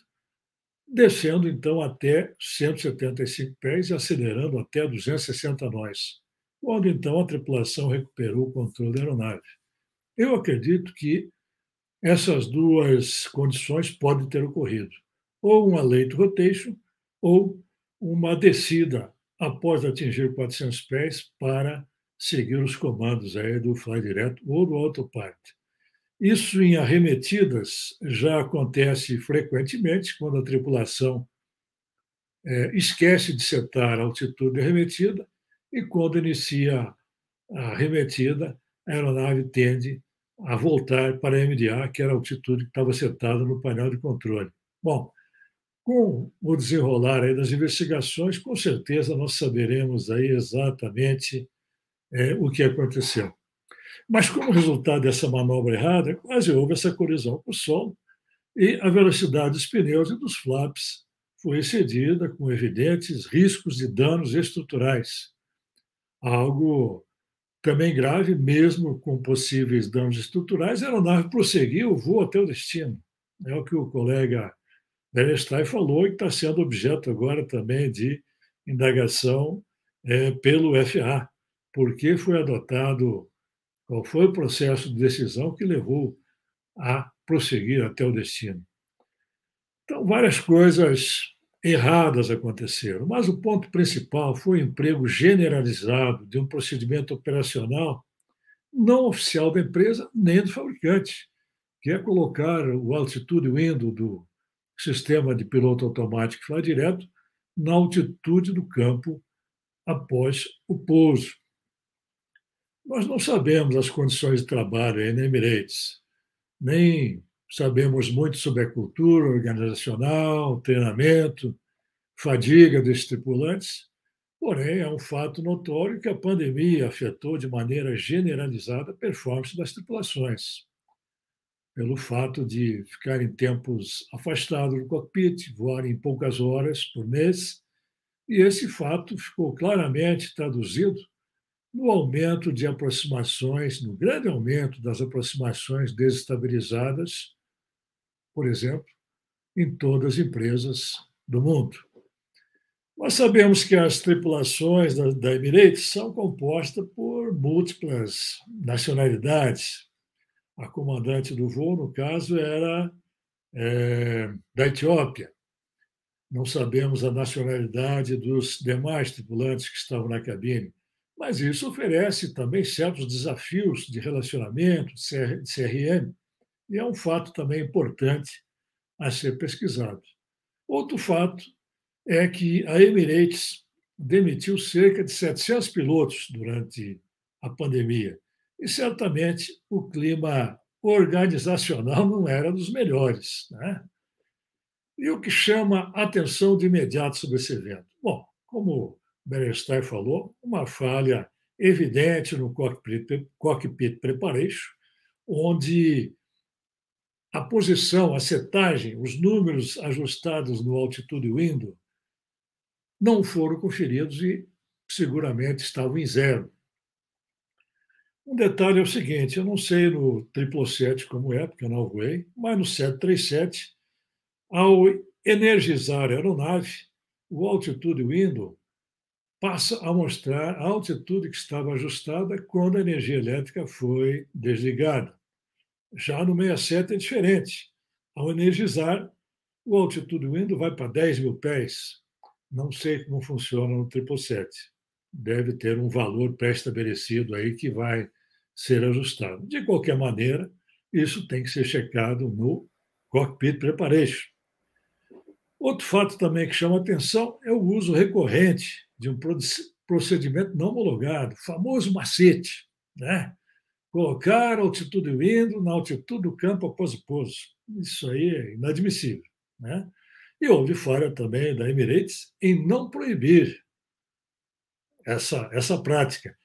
descendo então até 175 pés e acelerando até 260 nós, quando então a tripulação recuperou o controle da aeronave. Eu acredito que essas duas condições podem ter ocorrido, ou uma late rotation ou uma descida após atingir 400 pés para seguir os comandos aí do fly direto ou do autopilot. Isso em arremetidas já acontece frequentemente quando a tripulação é, esquece de setar a altitude arremetida e quando inicia a arremetida, a aeronave tende a voltar para a MDA, que era a altitude que estava setada no painel de controle. Bom, com o desenrolar aí das investigações, com certeza nós saberemos aí exatamente é, o que aconteceu. Mas, como resultado dessa manobra errada, quase houve essa colisão com o solo e a velocidade dos pneus e dos flaps foi excedida com evidentes riscos de danos estruturais. Algo também grave, mesmo com possíveis danos estruturais, a aeronave prosseguiu o voo até o destino. É o que o colega Bernstein falou e está sendo objeto agora também de indagação é, pelo FA, porque foi adotado qual foi o processo de decisão que levou a prosseguir até o destino? Então, várias coisas erradas aconteceram, mas o ponto principal foi o emprego generalizado de um procedimento operacional não oficial da empresa nem do fabricante, que é colocar o altitude window do sistema de piloto automático fly direto na altitude do campo após o pouso. Nós não sabemos as condições de trabalho aí na Emirates, nem sabemos muito sobre a cultura organizacional, treinamento, fadiga dos tripulantes, porém é um fato notório que a pandemia afetou de maneira generalizada a performance das tripulações, pelo fato de ficarem tempos afastados do cockpit, voarem poucas horas por mês, e esse fato ficou claramente traduzido no aumento de aproximações, no grande aumento das aproximações desestabilizadas, por exemplo, em todas as empresas do mundo. Nós sabemos que as tripulações da, da Emirates são compostas por múltiplas nacionalidades. A comandante do voo, no caso, era é, da Etiópia. Não sabemos a nacionalidade dos demais tripulantes que estavam na cabine. Mas isso oferece também certos desafios de relacionamento, de CRM, e é um fato também importante a ser pesquisado. Outro fato é que a Emirates demitiu cerca de 700 pilotos durante a pandemia, e certamente o clima organizacional não era dos melhores. Né? E o que chama atenção de imediato sobre esse evento? Bom, como Berenstein falou, uma falha evidente no cockpit, cockpit preparation, onde a posição, a setagem, os números ajustados no altitude window não foram conferidos e seguramente estavam em zero. Um detalhe é o seguinte: eu não sei no 777 como é, porque eu não voei, mas no 737, ao energizar a aeronave, o altitude window passa a mostrar a altitude que estava ajustada quando a energia elétrica foi desligada. Já no 67 é diferente. Ao energizar, o altitude window vai para 10 mil pés. Não sei como funciona no 777. Deve ter um valor pré-estabelecido aí que vai ser ajustado. De qualquer maneira, isso tem que ser checado no Cockpit Preparation. Outro fato também que chama atenção é o uso recorrente de um procedimento não homologado, famoso macete, né? Colocar altitude window na altitude do campo após o pouso. Isso aí é inadmissível. Né? E houve falha também da Emirates em não proibir essa, essa prática,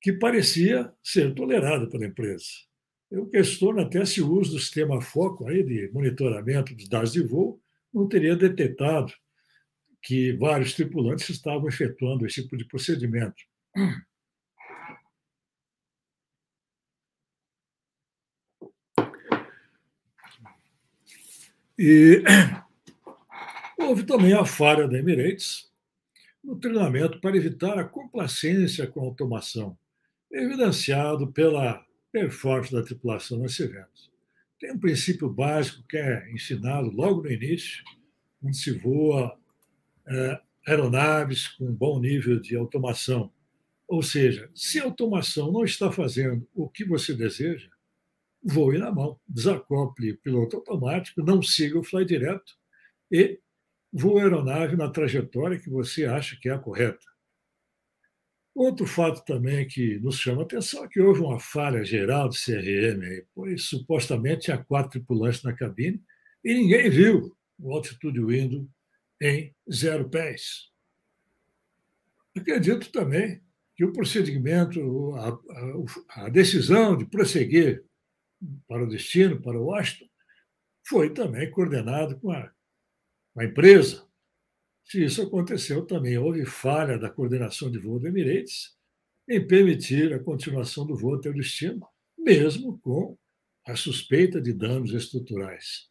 que parecia ser tolerada pela empresa. Eu questiono até se o uso do sistema foco aí de monitoramento dos dados de voo não teria detectado que vários tripulantes estavam efetuando esse tipo de procedimento. E houve também a falha da Emirates no treinamento para evitar a complacência com a automação, evidenciado pela performance da tripulação nesse evento. Tem um princípio básico que é ensinado logo no início, onde se voa é, aeronaves com bom nível de automação. Ou seja, se a automação não está fazendo o que você deseja, voe na mão, desacople piloto automático, não siga o fly direto e voe a aeronave na trajetória que você acha que é a correta. Outro fato também que nos chama a atenção é que houve uma falha geral de CRM, pois supostamente tinha quatro tripulantes na cabine e ninguém viu o altitude window em zero pés. Acredito também que o procedimento, a, a, a decisão de prosseguir para o destino, para Washington, foi também coordenado com a, com a empresa. Se isso aconteceu, também houve falha da coordenação de voo do Emirates em permitir a continuação do voo até o destino, mesmo com a suspeita de danos estruturais.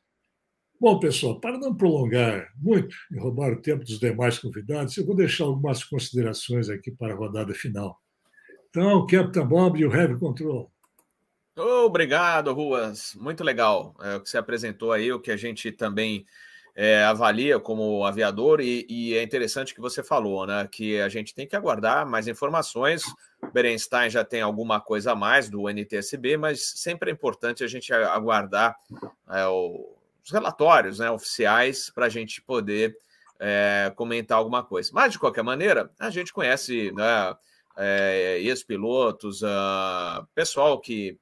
Bom, pessoal, para não prolongar muito e roubar o tempo dos demais convidados, eu vou deixar algumas considerações aqui para a rodada final. Então, Captain Bob e o Heavy Obrigado, Ruas. Muito legal é, o que você apresentou aí, o que a gente também é, avalia como aviador, e, e, é interessante que você falou, né? Que a gente tem que aguardar mais informações. O Berenstein já tem alguma coisa a mais do NTSB, mas sempre é importante a gente aguardar é, os relatórios né, oficiais para a gente poder é, comentar alguma coisa. Mas, de qualquer maneira, a gente conhece né, é, ex-pilotos, uh, pessoal que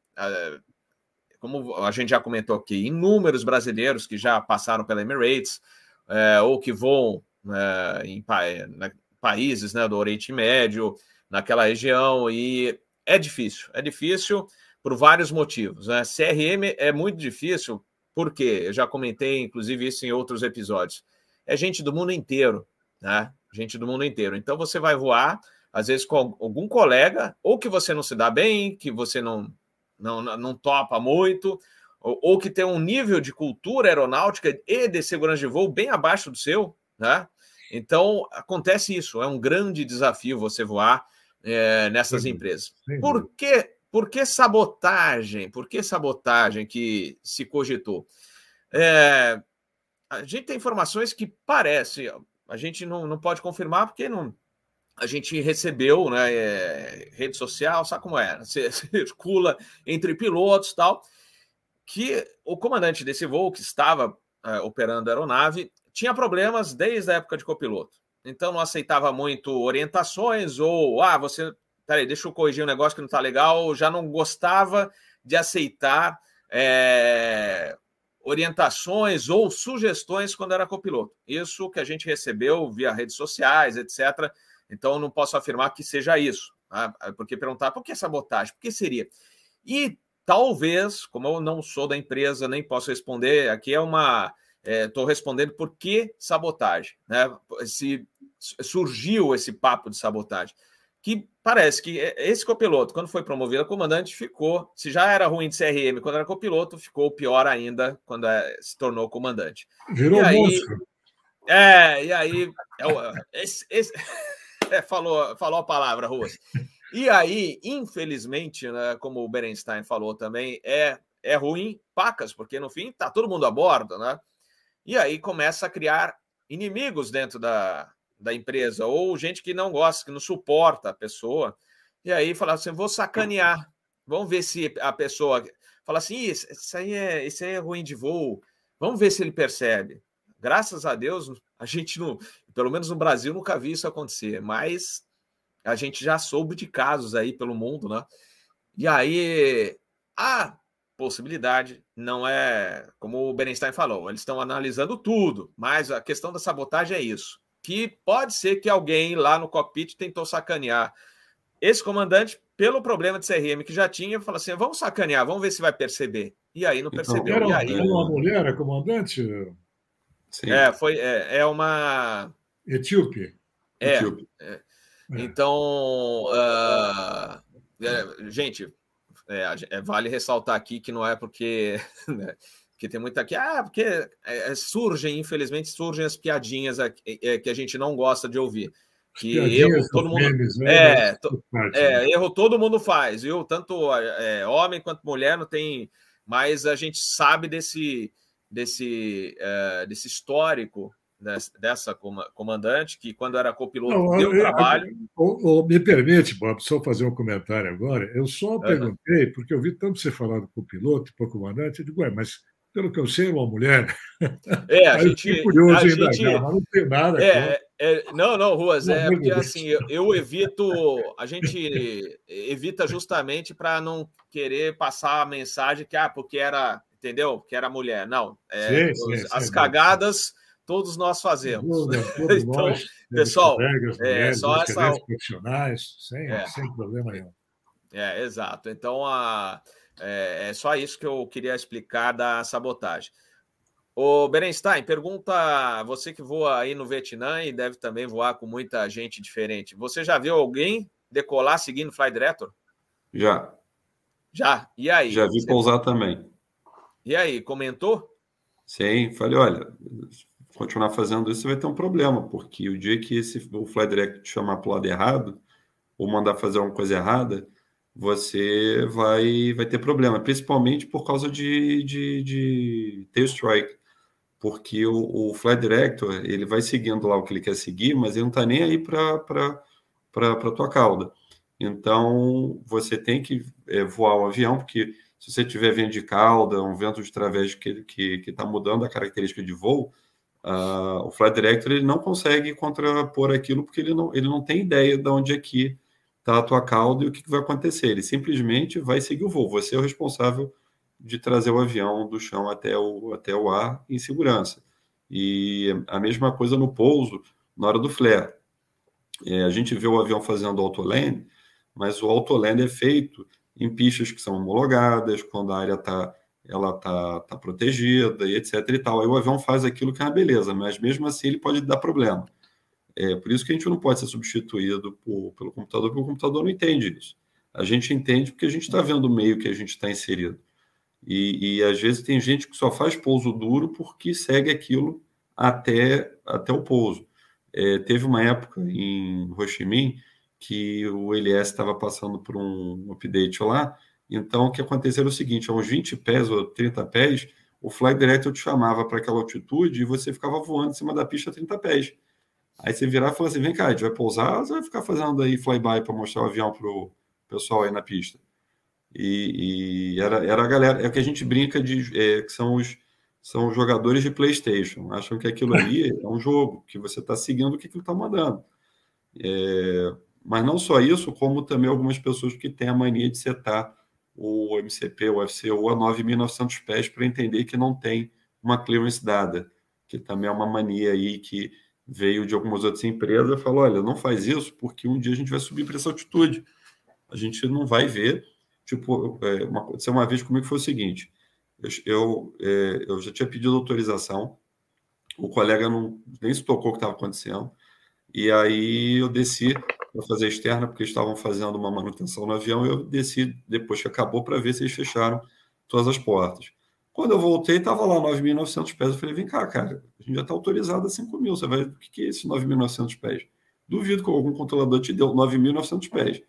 como a gente já comentou aqui, inúmeros brasileiros que já passaram pela Emirates é, ou que voam é, em pa na, países né, do Oriente Médio, naquela região, e é difícil, é difícil por vários motivos. Né? CRM é muito difícil, porque eu já comentei, inclusive, isso em outros episódios. É gente do mundo inteiro, né? Gente do mundo inteiro. Então você vai voar, às vezes, com algum colega, ou que você não se dá bem, que você não não, não topa muito, ou, ou, que tem um nível de cultura aeronáutica e de segurança de voo bem abaixo do seu, né? Então, acontece isso, é um grande desafio você voar é, nessas sim, empresas. Sim. Por que, por que sabotagem? Por que sabotagem que se cogitou? É, a gente tem informações que parece, a gente não, não pode confirmar porque não, a gente recebeu, né, é, rede social, sabe como é? Você circula entre pilotos tal, que o comandante desse voo, que estava é, operando a aeronave, tinha problemas desde a época de copiloto. Então não aceitava muito orientações, ou, ah, você, peraí, deixa eu corrigir um negócio que não está legal, já não gostava de aceitar é, orientações ou sugestões quando era copiloto. Isso que a gente recebeu via redes sociais, etc., então, não posso afirmar que seja isso. Tá? Porque perguntar por que sabotagem? Por que seria? E talvez, como eu não sou da empresa, nem posso responder, aqui é uma. Estou é, respondendo por que sabotagem. Né? Se surgiu esse papo de sabotagem. Que parece que esse copiloto, quando foi promovido a comandante, ficou. Se já era ruim de CRM quando era copiloto, ficou pior ainda quando é, se tornou comandante. Virou e aí, monstro. É, e aí. É, esse, esse... É, falou, falou a palavra, Ruas. E aí, infelizmente, né, como o Berenstein falou também, é é ruim, pacas, porque no fim tá todo mundo a bordo, né? E aí começa a criar inimigos dentro da, da empresa, ou gente que não gosta, que não suporta a pessoa. E aí fala assim: vou sacanear. Vamos ver se a pessoa fala assim: isso, isso, aí é, isso aí é ruim de voo. Vamos ver se ele percebe. Graças a Deus, a gente não, pelo menos no Brasil, nunca vi isso acontecer, mas a gente já soube de casos aí pelo mundo, né? E aí a possibilidade não é, como o Berenstein falou, eles estão analisando tudo, mas a questão da sabotagem é isso. Que pode ser que alguém lá no cockpit tentou sacanear esse comandante pelo problema de CRM que já tinha, falou assim: vamos sacanear, vamos ver se vai perceber. E aí não então, percebeu. Então, era, e aí, uma mulher, comandante? Sim. É, foi, é, é uma. Etíope. É. Etíope. é. é. Então, uh, é, gente, é, é, vale ressaltar aqui que não é porque. Né, que tem muita aqui, ah, porque é, surgem, infelizmente, surgem as piadinhas aqui, que a gente não gosta de ouvir. Que erro todo mundo. Memes, né? é, to, é, erro todo mundo faz, viu? Tanto homem quanto mulher não tem. Mas a gente sabe desse, desse, uh, desse histórico dessa comandante, que quando era copiloto Não, deu eu, trabalho. Eu, me permite, Bob, só fazer um comentário agora. Eu só uhum. perguntei, porque eu vi tanto você falar do copiloto e comandante, eu digo, ué, mas pelo que eu sei, é uma mulher. É, a gente. curioso a gente, indagar, mas não tem nada. É, é, não, não, Ruas, é porque assim, eu, eu evito, a gente evita justamente para não querer passar a mensagem que, ah, porque era, entendeu? Que era mulher. Não. É, sim, sim, as sim, cagadas todos nós fazemos. Todos então, nós, pessoal, colegas, é, mulheres, só essa profissionais, sem, é. sem problema nenhum. É, exato. Então, a, é, é, só isso que eu queria explicar da sabotagem. O Berenstein, pergunta você que voa aí no Vietnã e deve também voar com muita gente diferente. Você já viu alguém decolar seguindo Fly Director? Já. Já? E aí? Já vi você... pousar também. E aí, comentou? Sim, falei, olha, continuar fazendo isso, você vai ter um problema, porque o dia que esse, o Direct te chamar para o lado errado, ou mandar fazer uma coisa errada, você vai, vai ter problema, principalmente por causa de, de, de tail strike, porque o, o Fly Director ele vai seguindo lá o que ele quer seguir, mas ele não está nem aí para a tua cauda. Então, você tem que é, voar o avião, porque se você tiver vento de cauda, um vento de través que está tá mudando a característica de voo, Uh, o Flight Director ele não consegue contrapor aquilo porque ele não, ele não tem ideia de onde aqui está a tua cauda e o que, que vai acontecer. Ele simplesmente vai seguir o voo. Você é o responsável de trazer o avião do chão até o, até o ar em segurança. E a mesma coisa no pouso, na hora do flare. É, a gente vê o avião fazendo autoland, mas o autoland é feito em pistas que são homologadas, quando a área está ela tá, tá protegida e etc e tal. Aí o avião faz aquilo que é uma beleza, mas mesmo assim ele pode dar problema. É por isso que a gente não pode ser substituído por, pelo computador, porque o computador não entende isso. A gente entende porque a gente está vendo o meio que a gente está inserido. E, e, às vezes tem gente que só faz pouso duro porque segue aquilo até, até o pouso. É, teve uma época em Ho Chi Minh que o LS estava passando por um update lá então, o que acontecia era o seguinte: a uns 20 pés ou 30 pés, o Fly Director te chamava para aquela altitude e você ficava voando em cima da pista a 30 pés. Aí você virava e falava assim: vem cá, a gente vai pousar ou você vai ficar fazendo aí flyby para mostrar o avião para o pessoal aí na pista? E, e, era, era a galera, é o que a gente brinca de é, que são os, são os jogadores de PlayStation. Acham que aquilo ali é um jogo, que você está seguindo o que aquilo está mandando. É, mas não só isso, como também algumas pessoas que têm a mania de setar o MCP, o FCU, a 9.900 pés para entender que não tem uma clearance dada, que também é uma mania aí que veio de algumas outras empresas falou, olha, não faz isso porque um dia a gente vai subir para essa altitude. A gente não vai ver. Tipo, é, uma, uma vez comigo foi o seguinte, eu, é, eu já tinha pedido autorização, o colega não, nem se tocou o que estava acontecendo, e aí eu desci para fazer externa, porque estavam fazendo uma manutenção no avião, e eu desci depois que acabou para ver se eles fecharam todas as portas. Quando eu voltei, estava lá 9.900 pés. Eu falei, vem cá, cara, a gente já está autorizado a 5 mil. Você vai, o que, que é esse 9.900 pés? Duvido que algum controlador te deu 9.900 pés.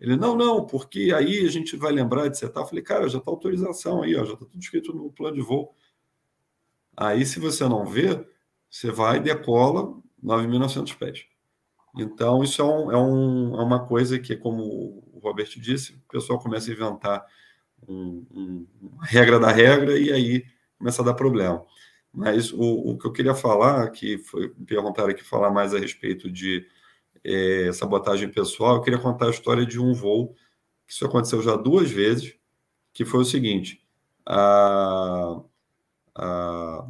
Ele, não, não, porque aí a gente vai lembrar de setar. Eu falei, cara, já está autorização aí, ó, já está tudo escrito no plano de voo. Aí, se você não vê, você vai decola 9.900 pés. Então, isso é, um, é, um, é, uma coisa que, como o Robert disse, o pessoal começa a inventar um, um, uma regra da regra e aí começa a dar problema. Mas o, o que eu queria falar, que foi perguntaram aqui falar mais a respeito de é, sabotagem pessoal, eu queria contar a história de um voo, que isso aconteceu já duas vezes, que foi o seguinte, a, a,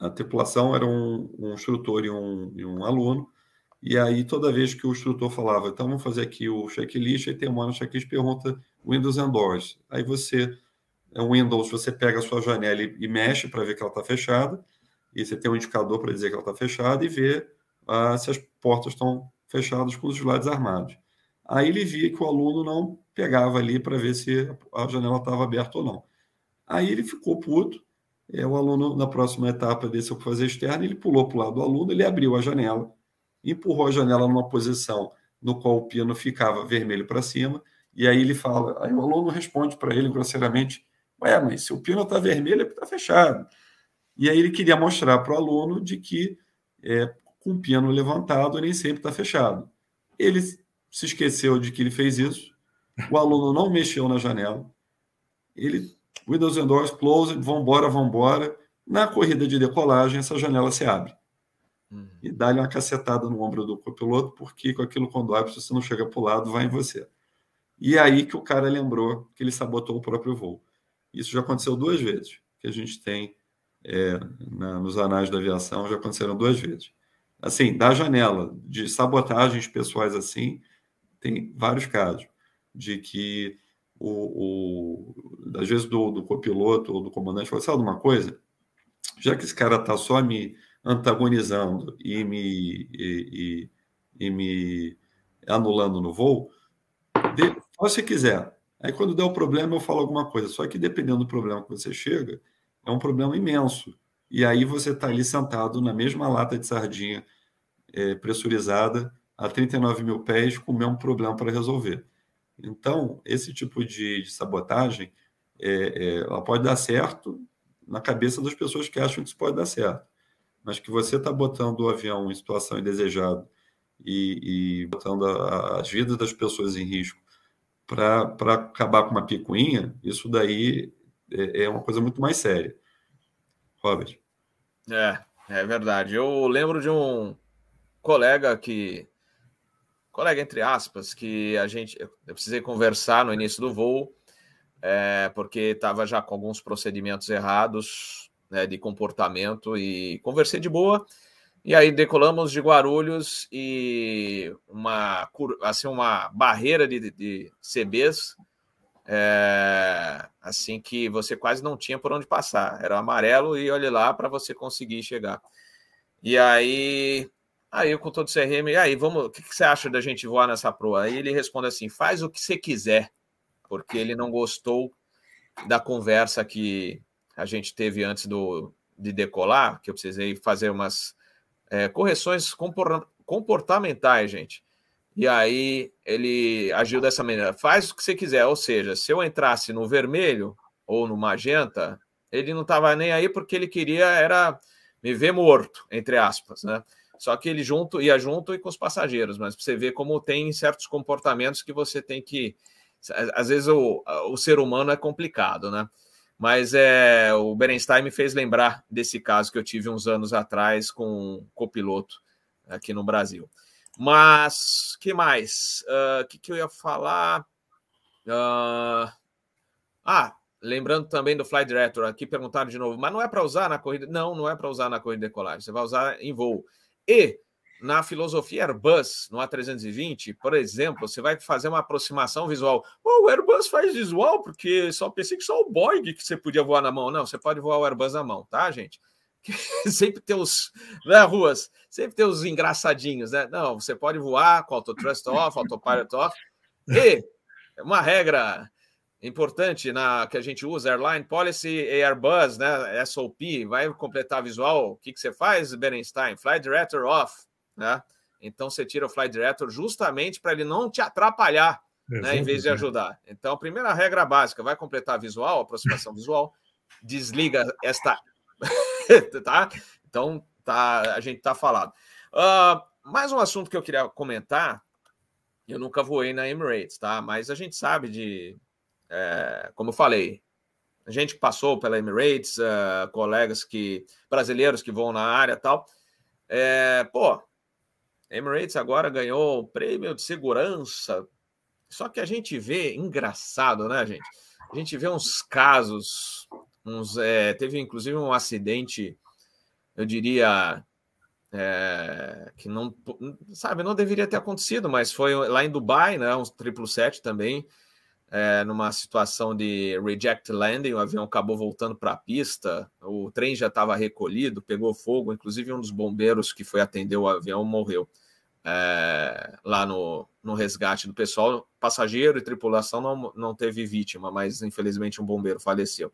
a tripulação era um, um instrutor e um, e um aluno, e aí toda vez que o instrutor falava, então vamos fazer aqui o checklist, aí tem uma no checklist pergunta Windows and Doors. Aí você, é um Windows, você pega a sua janela e, e mexe para ver que ela está fechada, e você tem um indicador para dizer que ela está fechada e vê ah, se as portas estão fechadas com os lados armados. Aí ele via que o aluno não pegava ali para ver se a janela estava aberta ou não. Aí ele ficou puto. É, o aluno, na próxima etapa, desceu para fazer externa, ele pulou para o lado do aluno, ele abriu a janela, empurrou a janela numa posição no qual o pino ficava vermelho para cima, e aí ele fala, aí o aluno responde para ele grosseiramente, ué, mas se o pino está vermelho é porque está fechado. E aí ele queria mostrar para o aluno de que é, com o piano levantado nem sempre está fechado. Ele se esqueceu de que ele fez isso, o aluno não mexeu na janela, ele, Windows and Doors closed, vambora, vambora. Na corrida de decolagem, essa janela se abre. Uhum. E dá-lhe uma cacetada no ombro do copiloto, porque com aquilo quando abre, se você não chega para o lado, vai em você. E é aí que o cara lembrou que ele sabotou o próprio voo. Isso já aconteceu duas vezes, que a gente tem é, na, nos anais da aviação, já aconteceram duas vezes assim, da janela, de sabotagens pessoais assim, tem vários casos de que o, o às vezes do, do copiloto ou do comandante fala, sabe uma coisa? Já que esse cara está só me antagonizando e me, e, e, e me anulando no voo, de, se quiser. Aí quando der o problema eu falo alguma coisa. Só que dependendo do problema que você chega, é um problema imenso. E aí você está ali sentado na mesma lata de sardinha é, pressurizada a 39 mil pés com o mesmo problema para resolver. Então, esse tipo de, de sabotagem é, é, ela pode dar certo na cabeça das pessoas que acham que isso pode dar certo. Mas que você está botando o avião em situação indesejada e, e botando a, as vidas das pessoas em risco para acabar com uma picuinha, isso daí é, é uma coisa muito mais séria. Robert. É, é verdade. Eu lembro de um, colega que. Colega, entre aspas, que a gente. Eu precisei conversar no início do voo, é, porque estava já com alguns procedimentos errados né, de comportamento e conversei de boa. E aí decolamos de Guarulhos e uma, assim, uma barreira de, de CBs, é, assim que você quase não tinha por onde passar. Era amarelo e olhe lá para você conseguir chegar. E aí Aí eu com todo o CRM, e aí, vamos, o que, que, você acha da gente voar nessa proa? Aí ele responde assim: faz o que você quiser, porque ele não gostou da conversa que a gente teve antes do, de decolar, que eu precisei fazer umas é, correções comportamentais, gente. E aí ele agiu dessa maneira: faz o que você quiser, ou seja, se eu entrasse no vermelho ou no magenta, ele não estava nem aí porque ele queria era me ver morto, entre aspas, né? Só que ele junto ia junto e com os passageiros, mas você vê como tem certos comportamentos que você tem que. Às vezes o, o ser humano é complicado, né? Mas é, o Berenstein me fez lembrar desse caso que eu tive uns anos atrás com um copiloto aqui no Brasil. Mas que mais? O uh, que, que eu ia falar? Uh, ah, lembrando também do Fly Director, aqui perguntaram de novo, mas não é para usar na corrida? Não, não é para usar na corrida de decolagem, você vai usar em voo. E na filosofia Airbus, no A320, por exemplo, você vai fazer uma aproximação visual. Oh, o Airbus faz visual porque só pensei que só o Boeing que você podia voar na mão. Não, você pode voar o Airbus na mão, tá, gente? sempre tem os, né, ruas, sempre tem os engraçadinhos, né? Não, você pode voar com autotrust off, autopilot off. E uma regra importante na que a gente usa, Airline Policy Airbus, né, SOP, vai completar visual, o que, que você faz, Berenstein? Fly Director off, né? Então você tira o Fly Director justamente para ele não te atrapalhar né, em vez de ajudar. Então, primeira regra básica, vai completar visual, aproximação visual, desliga esta. tá? Então, tá, a gente tá falado. Uh, mais um assunto que eu queria comentar. Eu nunca voei na Emirates, tá? Mas a gente sabe de, é, como eu falei, a gente que passou pela Emirates, uh, colegas que brasileiros que vão na área, tal. É, pô, Emirates agora ganhou o prêmio de segurança. Só que a gente vê, engraçado, né, gente? A gente vê uns casos, uns, é, teve inclusive um acidente, eu diria, é, que não, sabe, não deveria ter acontecido, mas foi lá em Dubai, né, um 777 também, é, numa situação de reject landing, o avião acabou voltando para a pista, o trem já estava recolhido, pegou fogo, inclusive um dos bombeiros que foi atender o avião morreu é, lá no, no resgate do pessoal. Passageiro e tripulação não, não teve vítima, mas infelizmente um bombeiro faleceu.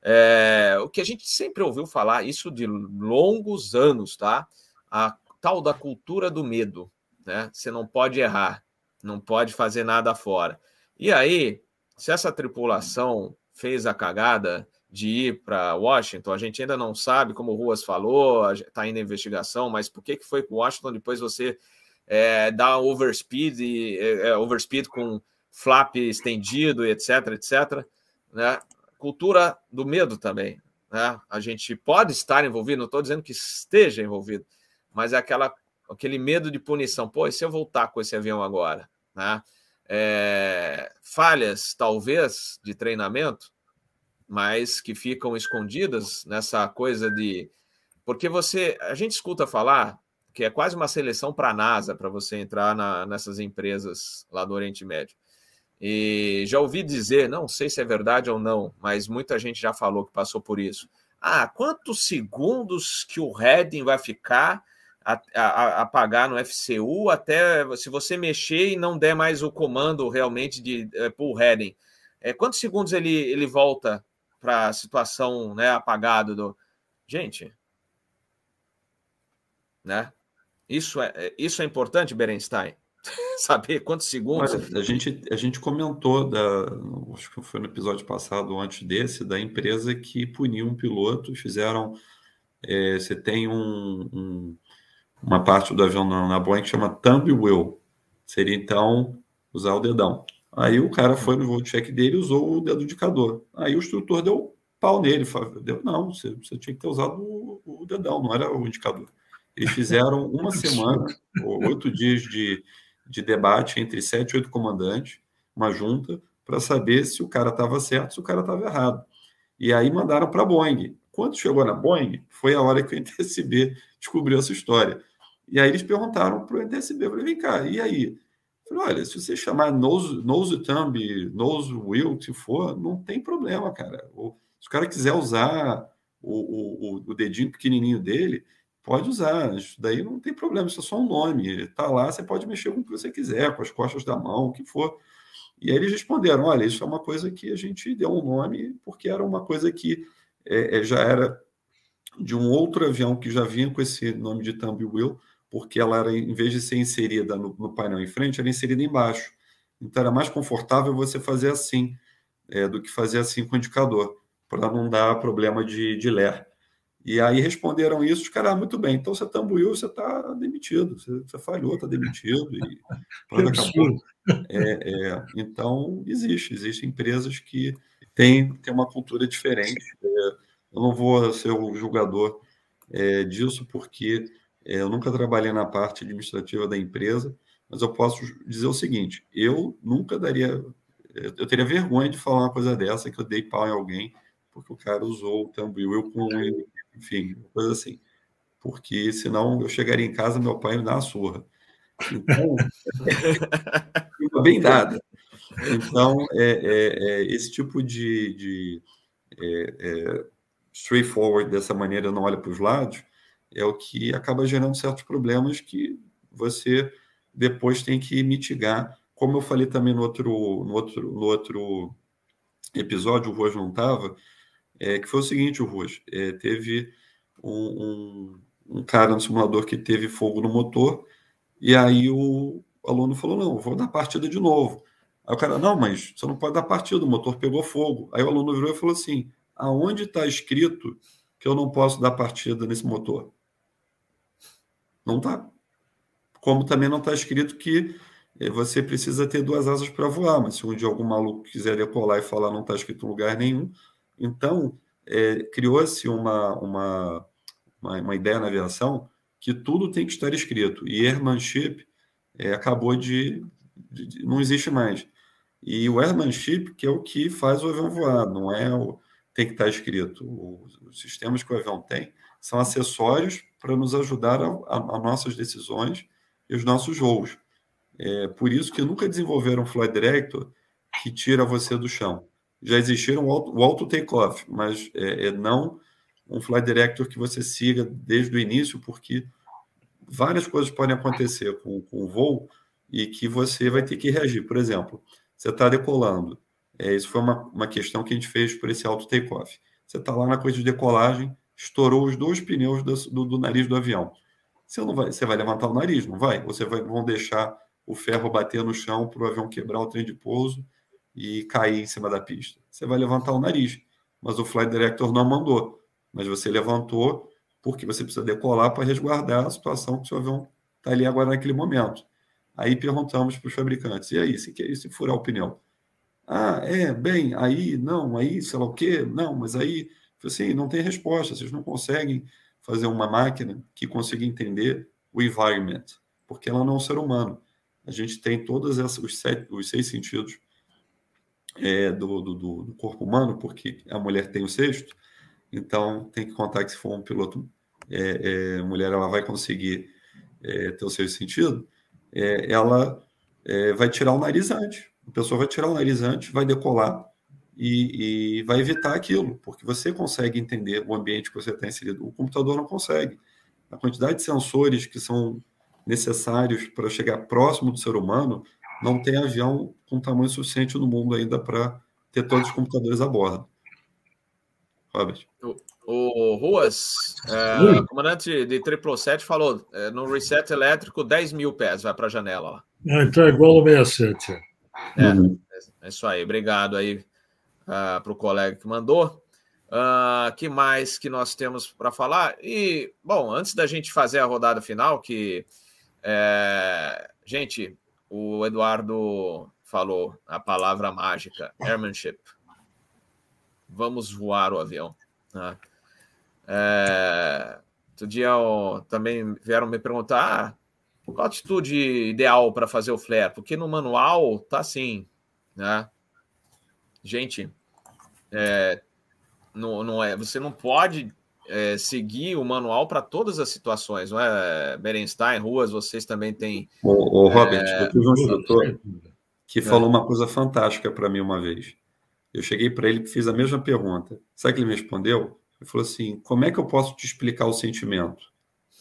É, o que a gente sempre ouviu falar, isso de longos anos, tá? A tal da cultura do medo, né? Você não pode errar, não pode fazer nada fora. E aí, se essa tripulação fez a cagada de ir para Washington, a gente ainda não sabe, como o Ruas falou, está indo a investigação, mas por que, que foi para Washington depois você é, dá overspeed, é, é, overspeed com flap estendido, etc, etc, né? Cultura do medo também, né? A gente pode estar envolvido, não estou dizendo que esteja envolvido, mas é aquela, aquele medo de punição. Pô, e se eu voltar com esse avião agora, né? É, falhas, talvez, de treinamento, mas que ficam escondidas nessa coisa de. Porque você. A gente escuta falar que é quase uma seleção para a NASA, para você entrar na, nessas empresas lá do Oriente Médio. E já ouvi dizer, não sei se é verdade ou não, mas muita gente já falou que passou por isso. Ah, quantos segundos que o heading vai ficar a, a, a, no FCU até se você mexer e não der mais o comando realmente de é, pull heading? É, quantos segundos ele, ele volta para a situação né, apagado do. Gente, né? Isso é, é isso é importante, Berenstein? Saber quantos segundos. A gente, a gente comentou, da, acho que foi no episódio passado, antes desse, da empresa que puniu um piloto, fizeram. É, você tem um, um, uma parte do avião na, Boeing que chama thumb wheel. Seria então usar o dedão. Aí o cara foi no voo check dele e usou o dedo indicador. Aí o instrutor deu pau nele. Deu, não, você, você tinha que ter usado o, o, dedão, não era o indicador. Eles fizeram uma semana, oito dias de, de debate entre sete e oito comandantes, uma junta, para saber se o cara estava certo, se o cara estava errado. E aí mandaram para a Boeing. Quando chegou na Boeing, foi a hora que o NTSB descobriu essa história. E aí eles perguntaram para o NTSB, falei, vem cá, e aí? Falei, olha, se você chamar nose, nose thumb, nose wheel, se for, não tem problema, cara. Ou, se o cara quiser usar o, o, o dedinho pequenininho dele, pode usar. Isso daí não tem problema, isso é só um nome. Ele está lá, você pode mexer com o que você quiser, com as costas da mão, o que for. E aí eles responderam: olha, isso é uma coisa que a gente deu um nome porque era uma coisa que é, é já era de um outro avião que já vinha com esse nome de thumb wheel porque ela era, em vez de ser inserida no, no painel em frente, era inserida embaixo. Então era mais confortável você fazer assim é, do que fazer assim com o indicador, para não dar problema de, de ler. E aí responderam isso, os caras, ah, muito bem, então você tambuiu, você está demitido, você, você falhou, está demitido. E acabou. É, é, então, existe, existem empresas que têm, têm uma cultura diferente. É, eu não vou ser o julgador é, disso, porque eu nunca trabalhei na parte administrativa da empresa, mas eu posso dizer o seguinte: eu nunca daria, eu teria vergonha de falar uma coisa dessa, que eu dei pau em alguém, porque o cara usou o Tambuil com, enfim, coisa assim. Porque senão eu chegaria em casa, meu pai me dá uma surra. Então, bem dada. Então, é, é, é, esse tipo de, de é, é, straightforward dessa maneira, não olha para os lados, é o que acaba gerando certos problemas que você depois tem que mitigar. Como eu falei também no outro, no outro, no outro episódio, o Ruas não estava, é, que foi o seguinte, o Ruas, é, teve um, um, um, cara no simulador que teve fogo no motor, e aí o aluno falou, não, vou dar partida de novo. Aí o cara, não, mas você não pode dar partida, o motor pegou fogo. Aí o aluno virou e falou assim: aonde está escrito que eu não posso dar partida nesse motor? Não está. Como também não está escrito que eh, você precisa ter duas asas para voar, mas se um dia algum maluco quiser decolar e falar não está escrito em lugar nenhum, então é, criou-se uma, uma, uma, uma, ideia na aviação que tudo tem que estar escrito, e airmanship é, acabou de, de, de, não existe mais. E o airmanship que é o que faz o avião voar, não é o tem que estar escrito. Os, os sistemas que o avião tem são acessórios para nos ajudar a, a, a nossas decisões e os nossos voos. É por isso que nunca desenvolveram um flight director que tira você do chão. Já existiram o auto take-off, mas é, é, não um flight director que você siga desde o início, porque várias coisas podem acontecer com, com o voo e que você vai ter que reagir. Por exemplo, você está decolando. É, isso foi uma, uma questão que a gente fez por esse auto take-off. Você está lá na coisa de decolagem, estourou os dois pneus do, do, do nariz do avião. Você, não vai, você vai levantar o nariz, não vai? Você vai vão deixar o ferro bater no chão para o avião quebrar o trem de pouso e cair em cima da pista. Você vai levantar o nariz, mas o flight director não mandou. Mas você levantou porque você precisa decolar para resguardar a situação que o seu avião está ali agora naquele momento. Aí perguntamos para os fabricantes: e aí, se, se furar o pneu? Ah, é, bem, aí, não, aí, sei lá o quê, não, mas aí, assim, não tem resposta, vocês não conseguem fazer uma máquina que consiga entender o environment, porque ela não é um ser humano. A gente tem todos os, sete, os seis sentidos é, do, do, do, corpo humano, porque a mulher tem o sexto, então tem que contar que se for um piloto é, é, mulher, ela vai conseguir é, ter o sexto sentido, é, ela é, vai tirar o nariz antes. A pessoa vai tirar o nariz antes, vai decolar e, e vai evitar aquilo, porque você consegue entender o ambiente que você está inserido. O computador não consegue. A quantidade de sensores que são necessários para chegar próximo do ser humano, não tem avião com tamanho suficiente no mundo ainda para ter todos os computadores a bordo. Robert. O, o Ruas, é, comandante de 777, falou é, no reset elétrico 10 mil pés, vai para a janela lá. Ah, então é igual ao 67. É, uhum. é isso aí. Obrigado aí ah, para o colega que mandou. Uh, que mais que nós temos para falar? E, bom, antes da gente fazer a rodada final, que é, gente, o Eduardo falou a palavra mágica, airmanship. Vamos voar o avião. Né? É, outro dia eu, também vieram me perguntar ah, qual a atitude ideal para fazer o flare, porque no manual tá assim, né? Gente, é, não, não é, você não pode é, seguir o manual para todas as situações, não é? Berenstein, Ruas, vocês também têm. Ô Robert, é... eu tive um instrutor que é. falou uma coisa fantástica para mim uma vez. Eu cheguei para ele e fiz a mesma pergunta. Sabe o que ele me respondeu? Ele falou assim: como é que eu posso te explicar o sentimento?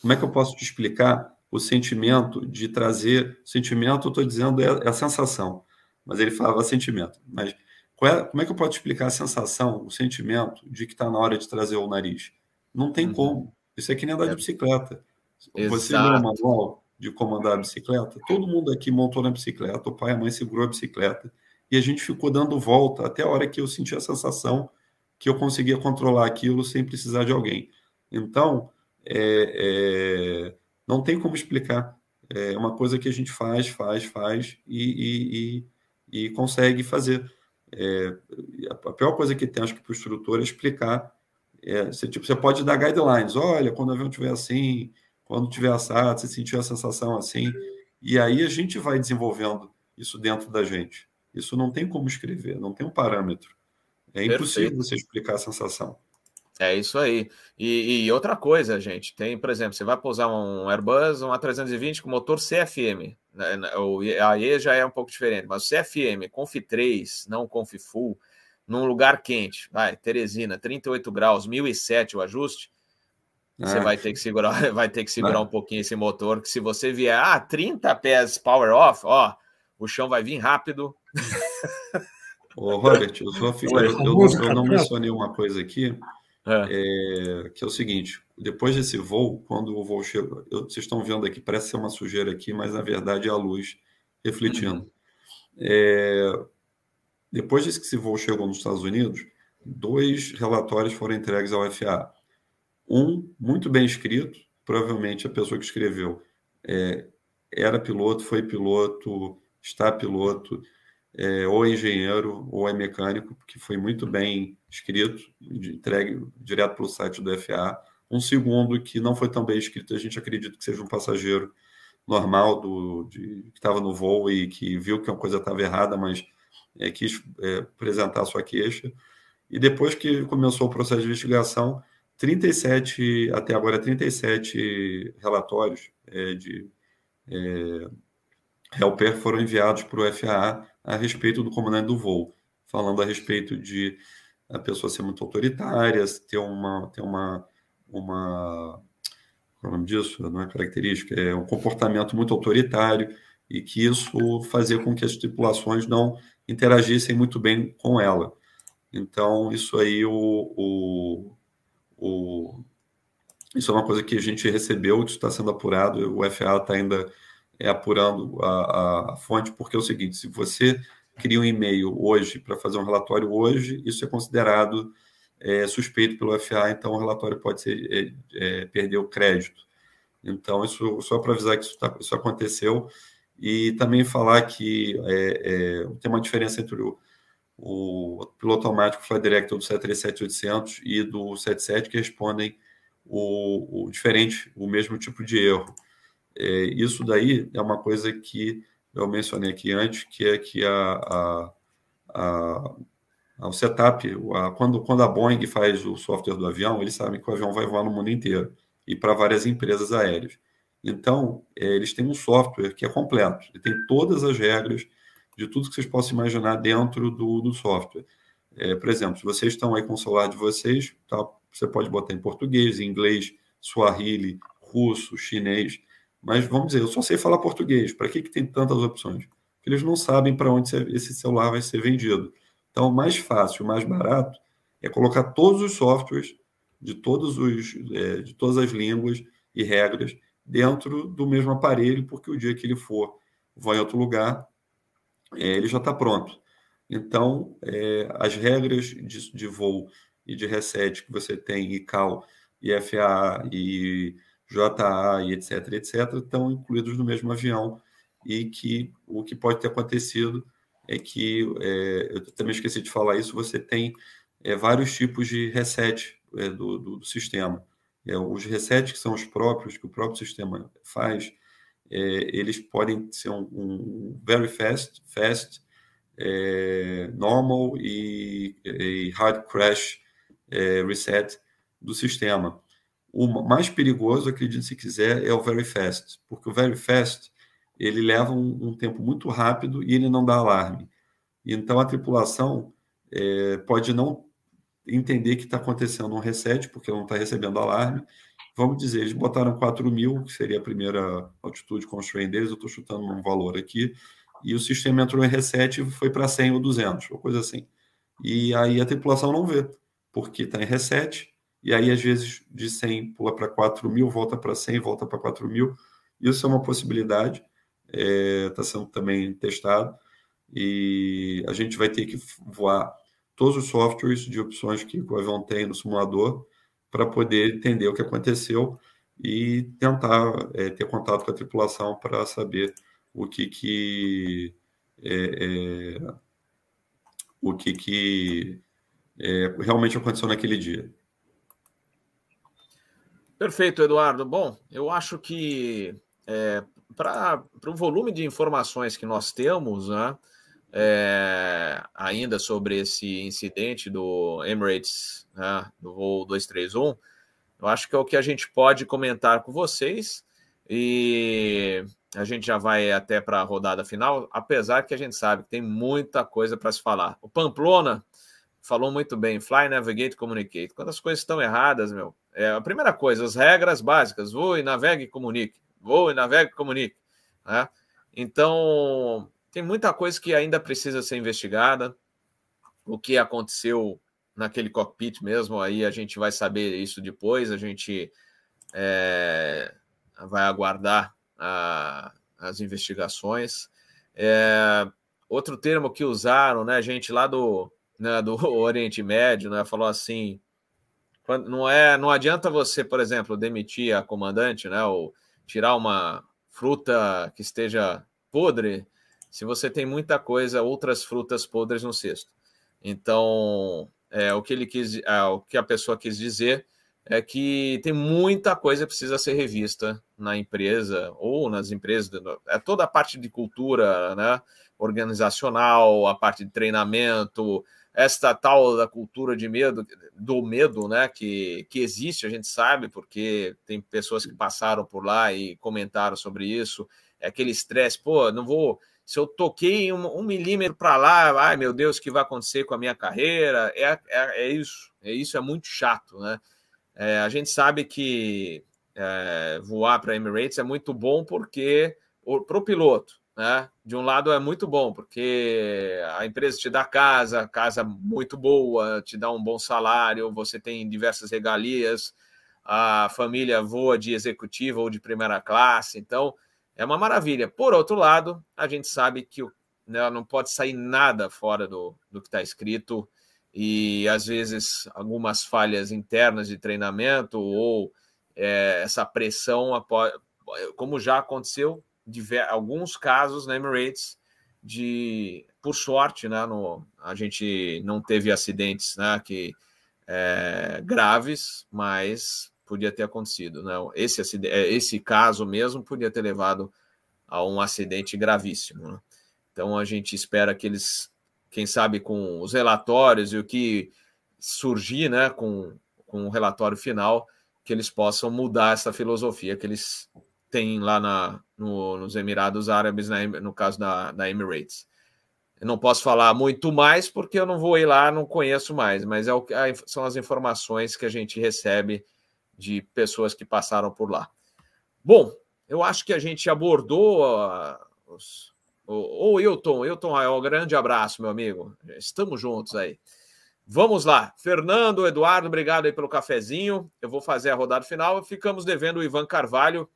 Como é que eu posso te explicar o sentimento de trazer. Sentimento, eu estou dizendo, é, é, a sensação. Mas ele falava sentimento. Mas é, como é que eu posso explicar a sensação, o sentimento de que está na hora de trazer o nariz? Não tem uhum. como. Isso é que nem andar de é. bicicleta. Você lê o manual de como andar a bicicleta? Todo mundo aqui montou na bicicleta, o pai e a mãe segurou a bicicleta, e a gente ficou dando volta até a hora que eu senti a sensação que eu conseguia controlar aquilo sem precisar de alguém. Então, é, é, não tem como explicar. É uma coisa que a gente faz, faz, faz e, e, e, e consegue fazer. É, a pior coisa que tem, acho que, para o instrutor é explicar é, você, tipo, você pode dar guidelines, olha, quando o avião estiver assim, quando tiver assado, você sentiu a sensação assim, e aí a gente vai desenvolvendo isso dentro da gente. Isso não tem como escrever, não tem um parâmetro. É impossível Perfeito. você explicar a sensação. É isso aí. E, e, outra coisa, gente, tem, por exemplo, você vai pousar um Airbus, um A320 com motor CFM. Né, né, a E já é um pouco diferente, mas o CFM, Conf 3, não Conf Full, num lugar quente, vai, Teresina, 38 graus, 1007 o ajuste, ah, você vai ter que segurar, vai ter que segurar ah. um pouquinho esse motor, que se você vier, ah, 30 pés power off, ó, o chão vai vir rápido. Ô, Robert, eu, só, eu, eu, eu, eu não mencionei uma coisa aqui, é. É, que é o seguinte: depois desse voo, quando o voo chega, vocês estão vendo aqui, parece ser uma sujeira aqui, mas na verdade é a luz refletindo. Uhum. É, depois desse que esse voo chegou nos Estados Unidos, dois relatórios foram entregues ao FAA. Um muito bem escrito, provavelmente a pessoa que escreveu é, era piloto, foi piloto, está piloto, é, ou é engenheiro ou é mecânico, porque foi muito bem escrito, entregue direto pelo site do FAA. Um segundo que não foi tão bem escrito, a gente acredita que seja um passageiro normal do, de, que estava no voo e que viu que uma coisa estava errada, mas é, quis é, apresentar sua queixa. E depois que começou o processo de investigação, 37, até agora, 37 relatórios é, de é, helper foram enviados para o FAA a respeito do comandante do voo, falando a respeito de a pessoa ser muito autoritária, ter uma, ter uma, uma qual é o nome disso? Não é característica, é um comportamento muito autoritário e que isso fazia com que as tripulações não interagissem muito bem com ela. Então, isso aí, o, o, o isso é uma coisa que a gente recebeu, que está sendo apurado, o FA está ainda é, apurando a, a, fonte, porque é o seguinte: se você cria um e-mail hoje para fazer um relatório hoje, isso é considerado é, suspeito pelo FA, então o relatório pode ser, é, é, perder o crédito. Então, isso só para avisar que isso, tá, isso aconteceu e também falar que é, é, tem uma diferença entre o, o piloto automático Flight Director do 737-800 e do 77 que respondem o, o, diferente, o mesmo tipo de erro. É, isso daí é uma coisa que eu mencionei aqui antes, que é que a, a, a, o setup, a, quando, quando a Boeing faz o software do avião, eles sabem que o avião vai voar no mundo inteiro e para várias empresas aéreas. Então, é, eles têm um software que é completo, ele tem todas as regras de tudo que vocês possam imaginar dentro do, do software. É, por exemplo, se vocês estão aí com o celular de vocês, tá, você pode botar em português, em inglês, swahili, russo, chinês, mas vamos dizer, eu só sei falar português, para que, que tem tantas opções? Porque eles não sabem para onde esse celular vai ser vendido. Então, o mais fácil, o mais barato, é colocar todos os softwares de, todos os, é, de todas as línguas e regras dentro do mesmo aparelho, porque o dia que ele for vai em outro lugar, é, ele já está pronto. Então, é, as regras de, de, voo e de reset que você tem, ICAO, IFA e JA e etc, etc, estão incluídos no mesmo avião e que o que pode ter acontecido é que, é, eu também esqueci de falar isso, você tem é, vários tipos de reset é, do, do, do, sistema. É, os resets que são os próprios, que o próprio sistema faz, é, eles podem ser um, um very fast, fast, é, normal e, e, hard crash reset do sistema. O mais perigoso, acredite se quiser, é o very fast, porque o very fast ele leva um, um tempo muito rápido e ele não dá alarme. Então a tripulação é, pode não entender que está acontecendo um reset, porque não está recebendo alarme. Vamos dizer, eles botaram 4 mil, que seria a primeira altitude constraint deles, eu estou chutando um valor aqui, e o sistema entrou em reset e foi para 100 ou 200, ou coisa assim. E aí a tripulação não vê, porque está em reset, e aí às vezes de 100 pula para 4 mil, volta para 100, volta para 4 mil. Isso é uma possibilidade, está é, tá sendo também testado, e a gente vai ter que voar todos os softwares de opções que o avião tem no simulador para poder entender o que aconteceu e tentar é, ter contato com a tripulação para saber o que que é, é, o que que é, realmente aconteceu naquele dia. Perfeito, Eduardo. Bom, eu acho que é, para o volume de informações que nós temos, né, é, ainda sobre esse incidente do Emirates, né, do voo 231, eu acho que é o que a gente pode comentar com vocês e a gente já vai até para a rodada final, apesar que a gente sabe que tem muita coisa para se falar. O Pamplona falou muito bem, fly, navigate, communicate. Quando as coisas estão erradas, meu, é a primeira coisa, as regras básicas, voe, navegue e comunique, voe, navegue e comunique. Né? Então, tem muita coisa que ainda precisa ser investigada. O que aconteceu naquele cockpit mesmo, aí a gente vai saber isso depois. A gente é, vai aguardar a, as investigações. É, outro termo que usaram, né, gente lá do, né, do Oriente Médio, né, falou assim, não é, não adianta você, por exemplo, demitir a comandante, né, ou tirar uma fruta que esteja podre, se você tem muita coisa, outras frutas podres no cesto. Então, é, o que ele quis, é, o que a pessoa quis dizer é que tem muita coisa que precisa ser revista na empresa ou nas empresas, é toda a parte de cultura, né, organizacional, a parte de treinamento, esta tal da cultura de medo, do medo, né, que, que existe, a gente sabe, porque tem pessoas que passaram por lá e comentaram sobre isso, é aquele estresse, pô, não vou, se eu toquei um, um milímetro para lá, ai meu Deus, o que vai acontecer com a minha carreira? É, é, é isso, é isso, é muito chato, né? É, a gente sabe que é, voar para Emirates é muito bom porque para o piloto, né? De um lado é muito bom porque a empresa te dá casa, casa muito boa, te dá um bom salário, você tem diversas regalias, a família voa de executiva ou de primeira classe, então é uma maravilha. Por outro lado, a gente sabe que né, não pode sair nada fora do, do que está escrito e às vezes algumas falhas internas de treinamento ou é, essa pressão, como já aconteceu, diver, alguns casos na Emirates de, por sorte, né, no, a gente não teve acidentes, né, que é, graves, mas podia ter acontecido, né? Esse é, esse caso mesmo podia ter levado a um acidente gravíssimo. Né? Então a gente espera que eles quem sabe com os relatórios e o que surgir né, com, com o relatório final, que eles possam mudar essa filosofia que eles têm lá na, no, nos Emirados Árabes, na, no caso da, da Emirates. Eu não posso falar muito mais porque eu não vou ir lá, não conheço mais, mas é o, são as informações que a gente recebe de pessoas que passaram por lá. Bom, eu acho que a gente abordou uh, os, Ô, Hilton, Hilton, um grande abraço, meu amigo. Estamos juntos aí. Vamos lá. Fernando, Eduardo, obrigado aí pelo cafezinho. Eu vou fazer a rodada final. Ficamos devendo o Ivan Carvalho.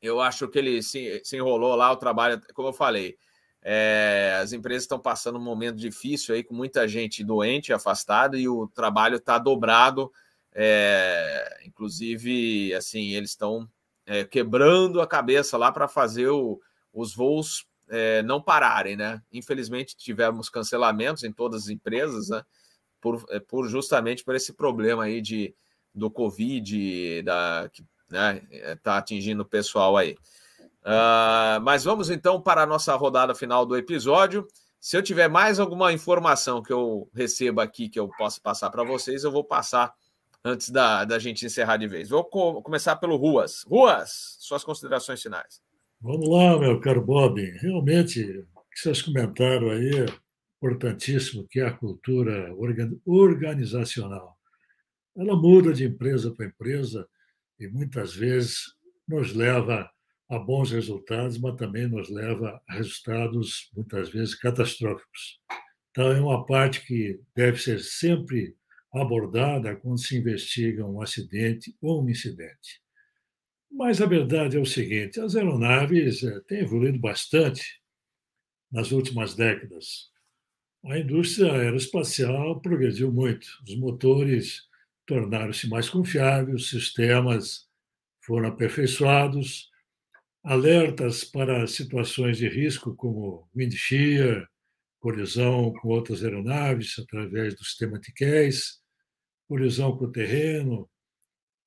Eu acho que ele se, se enrolou lá, o trabalho, como eu falei. É, as empresas estão passando um momento difícil aí, com muita gente doente, afastada, e o trabalho está dobrado. É, inclusive, assim, eles estão é, quebrando a cabeça lá para fazer o, os voos é, não pararem, né? Infelizmente tivemos cancelamentos em todas as empresas, né? Por, é, por justamente por esse problema aí de do Covid, da que né, tá atingindo o pessoal aí. Uh, mas vamos então para a nossa rodada final do episódio. Se eu tiver mais alguma informação que eu receba aqui que eu possa passar para vocês, eu vou passar antes da, da gente encerrar de vez. Vou co começar pelo Ruas. Ruas, suas considerações finais. Vamos lá, meu caro Bob. Realmente, o que vocês comentaram aí é importantíssimo, que é a cultura organizacional. Ela muda de empresa para empresa e muitas vezes nos leva a bons resultados, mas também nos leva a resultados muitas vezes catastróficos. Então, é uma parte que deve ser sempre abordada quando se investiga um acidente ou um incidente. Mas a verdade é o seguinte: as aeronaves eh, têm evoluído bastante nas últimas décadas. A indústria aeroespacial progrediu muito. Os motores tornaram-se mais confiáveis, sistemas foram aperfeiçoados, alertas para situações de risco como wind shear, colisão com outras aeronaves através do sistema TCAS, colisão com o terreno,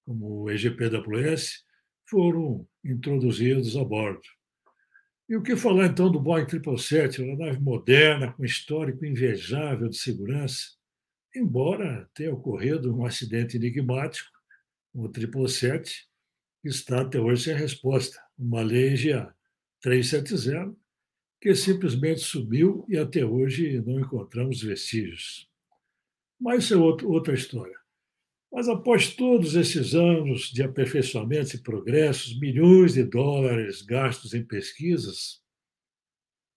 como o EGPWS, foram introduzidos a bordo. E o que falar então do Boeing 777, uma nave moderna, com histórico invejável de segurança, embora tenha ocorrido um acidente enigmático, o 777, que está até hoje sem resposta, uma Malaysia 370, que simplesmente subiu e até hoje não encontramos vestígios. Mas isso é outra história. Mas após todos esses anos de aperfeiçoamentos e progressos, milhões de dólares gastos em pesquisas,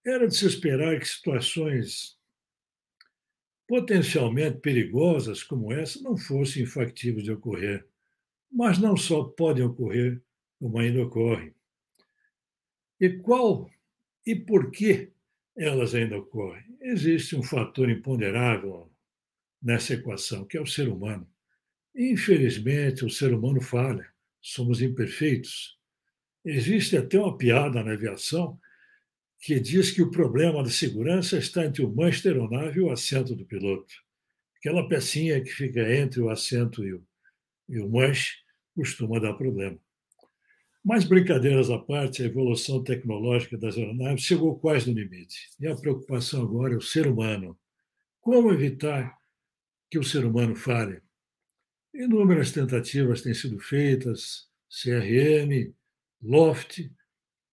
era de se esperar que situações potencialmente perigosas como essa não fossem factíveis de ocorrer. Mas não só podem ocorrer, como ainda ocorrem. E qual e por que elas ainda ocorrem. Existe um fator imponderável nessa equação, que é o ser humano. Infelizmente, o ser humano falha, somos imperfeitos. Existe até uma piada na aviação que diz que o problema da segurança está entre o manche da aeronave e o assento do piloto. Aquela pecinha que fica entre o assento e o, e o manche costuma dar problema. Mas, brincadeiras à parte, a evolução tecnológica das aeronaves chegou quase no limite. E a preocupação agora é o ser humano. Como evitar que o ser humano falhe? Inúmeras tentativas têm sido feitas, CRM, LOFT,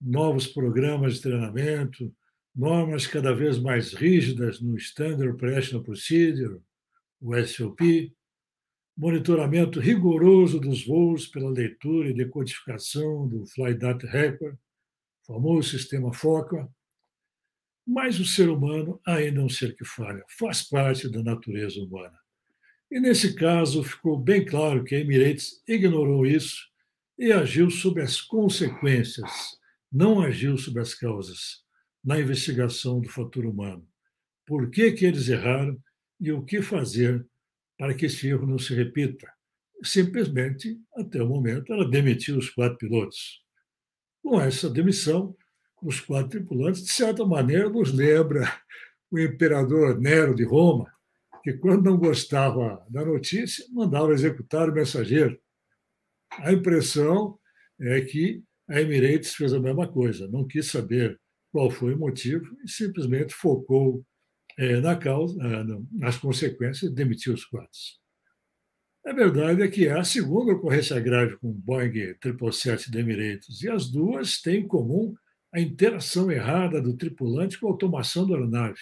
novos programas de treinamento, normas cada vez mais rígidas no Standard Operational Procedure, o SOP, monitoramento rigoroso dos voos pela leitura e decodificação do Flight Data Record, famoso sistema FOCA. Mas o ser humano ainda é um ser que falha, faz parte da natureza humana. E nesse caso ficou bem claro que a Emirates ignorou isso e agiu sob as consequências, não agiu sob as causas, na investigação do fator humano. Por que, que eles erraram e o que fazer para que esse erro não se repita. Simplesmente, até o momento, ela demitiu os quatro pilotos. Com essa demissão, os quatro tripulantes, de certa maneira, nos lembra o imperador Nero de Roma, que, quando não gostava da notícia, mandava executar o mensageiro. A impressão é que a Emirates fez a mesma coisa, não quis saber qual foi o motivo e simplesmente focou é, na causa, é, nas consequências, demitiu os quatro. A verdade é que é a segunda ocorrência grave com o Boeing 777 da Emirates, e as duas têm em comum a interação errada do tripulante com a automação da aeronave.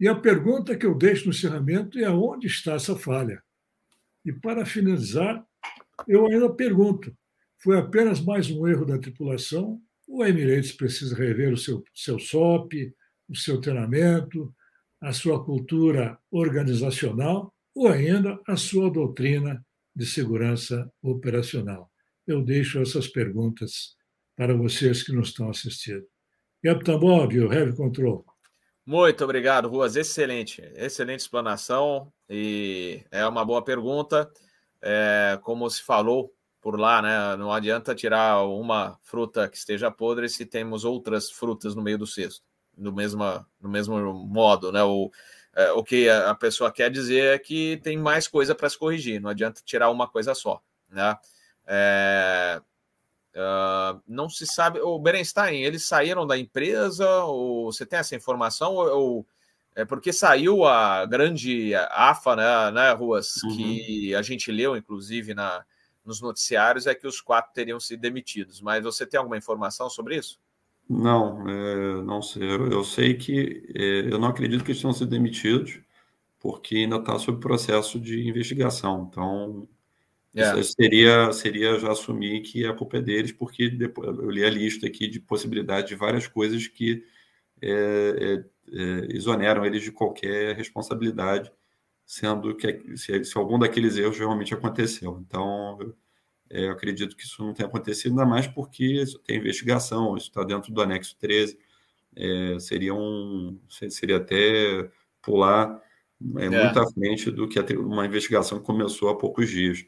E a pergunta que eu deixo no encerramento é onde está essa falha? E para finalizar, eu ainda pergunto: foi apenas mais um erro da tripulação? a Emirates precisa rever o seu, seu SOP, o seu treinamento, a sua cultura organizacional ou ainda a sua doutrina de segurança operacional. Eu deixo essas perguntas para vocês que nos estão assistindo. Capitão Bob, o Heavy Control. Muito obrigado, Ruas. Excelente, excelente explanação e é uma boa pergunta. É, como se falou por lá, né? Não adianta tirar uma fruta que esteja podre se temos outras frutas no meio do cesto no mesmo, no mesmo modo, né? O, é, o que a pessoa quer dizer é que tem mais coisa para se corrigir, não adianta tirar uma coisa só, né? É, uh, não se sabe. O Berenstein, eles saíram da empresa? Ou você tem essa informação? Ou, é porque saiu a grande AFA, né, né Ruas, uhum. que a gente leu, inclusive, na, nos noticiários, é que os quatro teriam sido demitidos. Mas você tem alguma informação sobre isso? Não, é, não sei. Eu, eu sei que é, eu não acredito que eles tenham sido demitidos, porque ainda está sob processo de investigação. Então, é. seria, seria já assumir que a culpa é deles, porque depois, eu li a lista aqui de possibilidade de várias coisas que é, é, é, exoneram eles de qualquer responsabilidade, sendo que se, se algum daqueles erros realmente aconteceu. Então, é, eu acredito que isso não tenha acontecido, ainda mais porque tem investigação, isso está dentro do anexo 13. É, seria, um, seria até pular é, é. muito à frente do que uma investigação que começou há poucos dias.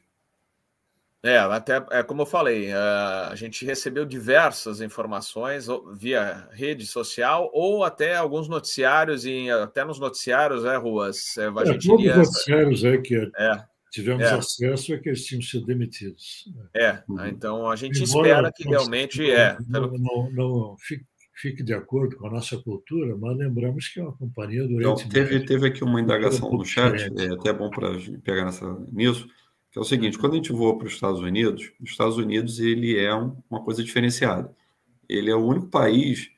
É, até é como eu falei, a gente recebeu diversas informações via rede social ou até alguns noticiários, e até nos noticiários, né, Ruas? É, a gente é, lia... noticiários é que é tivemos é. acesso é que eles tinham sido demitidos. É, uhum. então a gente Embora espera que realmente é. Não, não, não fique, fique, de acordo com a nossa cultura, mas lembramos que é uma companhia durante. Então, teve, teve aqui uma indagação no chat, é até bom para pegar nessa, nisso, que é o seguinte: uhum. quando a gente voa para os Estados Unidos, os Estados Unidos ele é um, uma coisa diferenciada. Ele é o único país.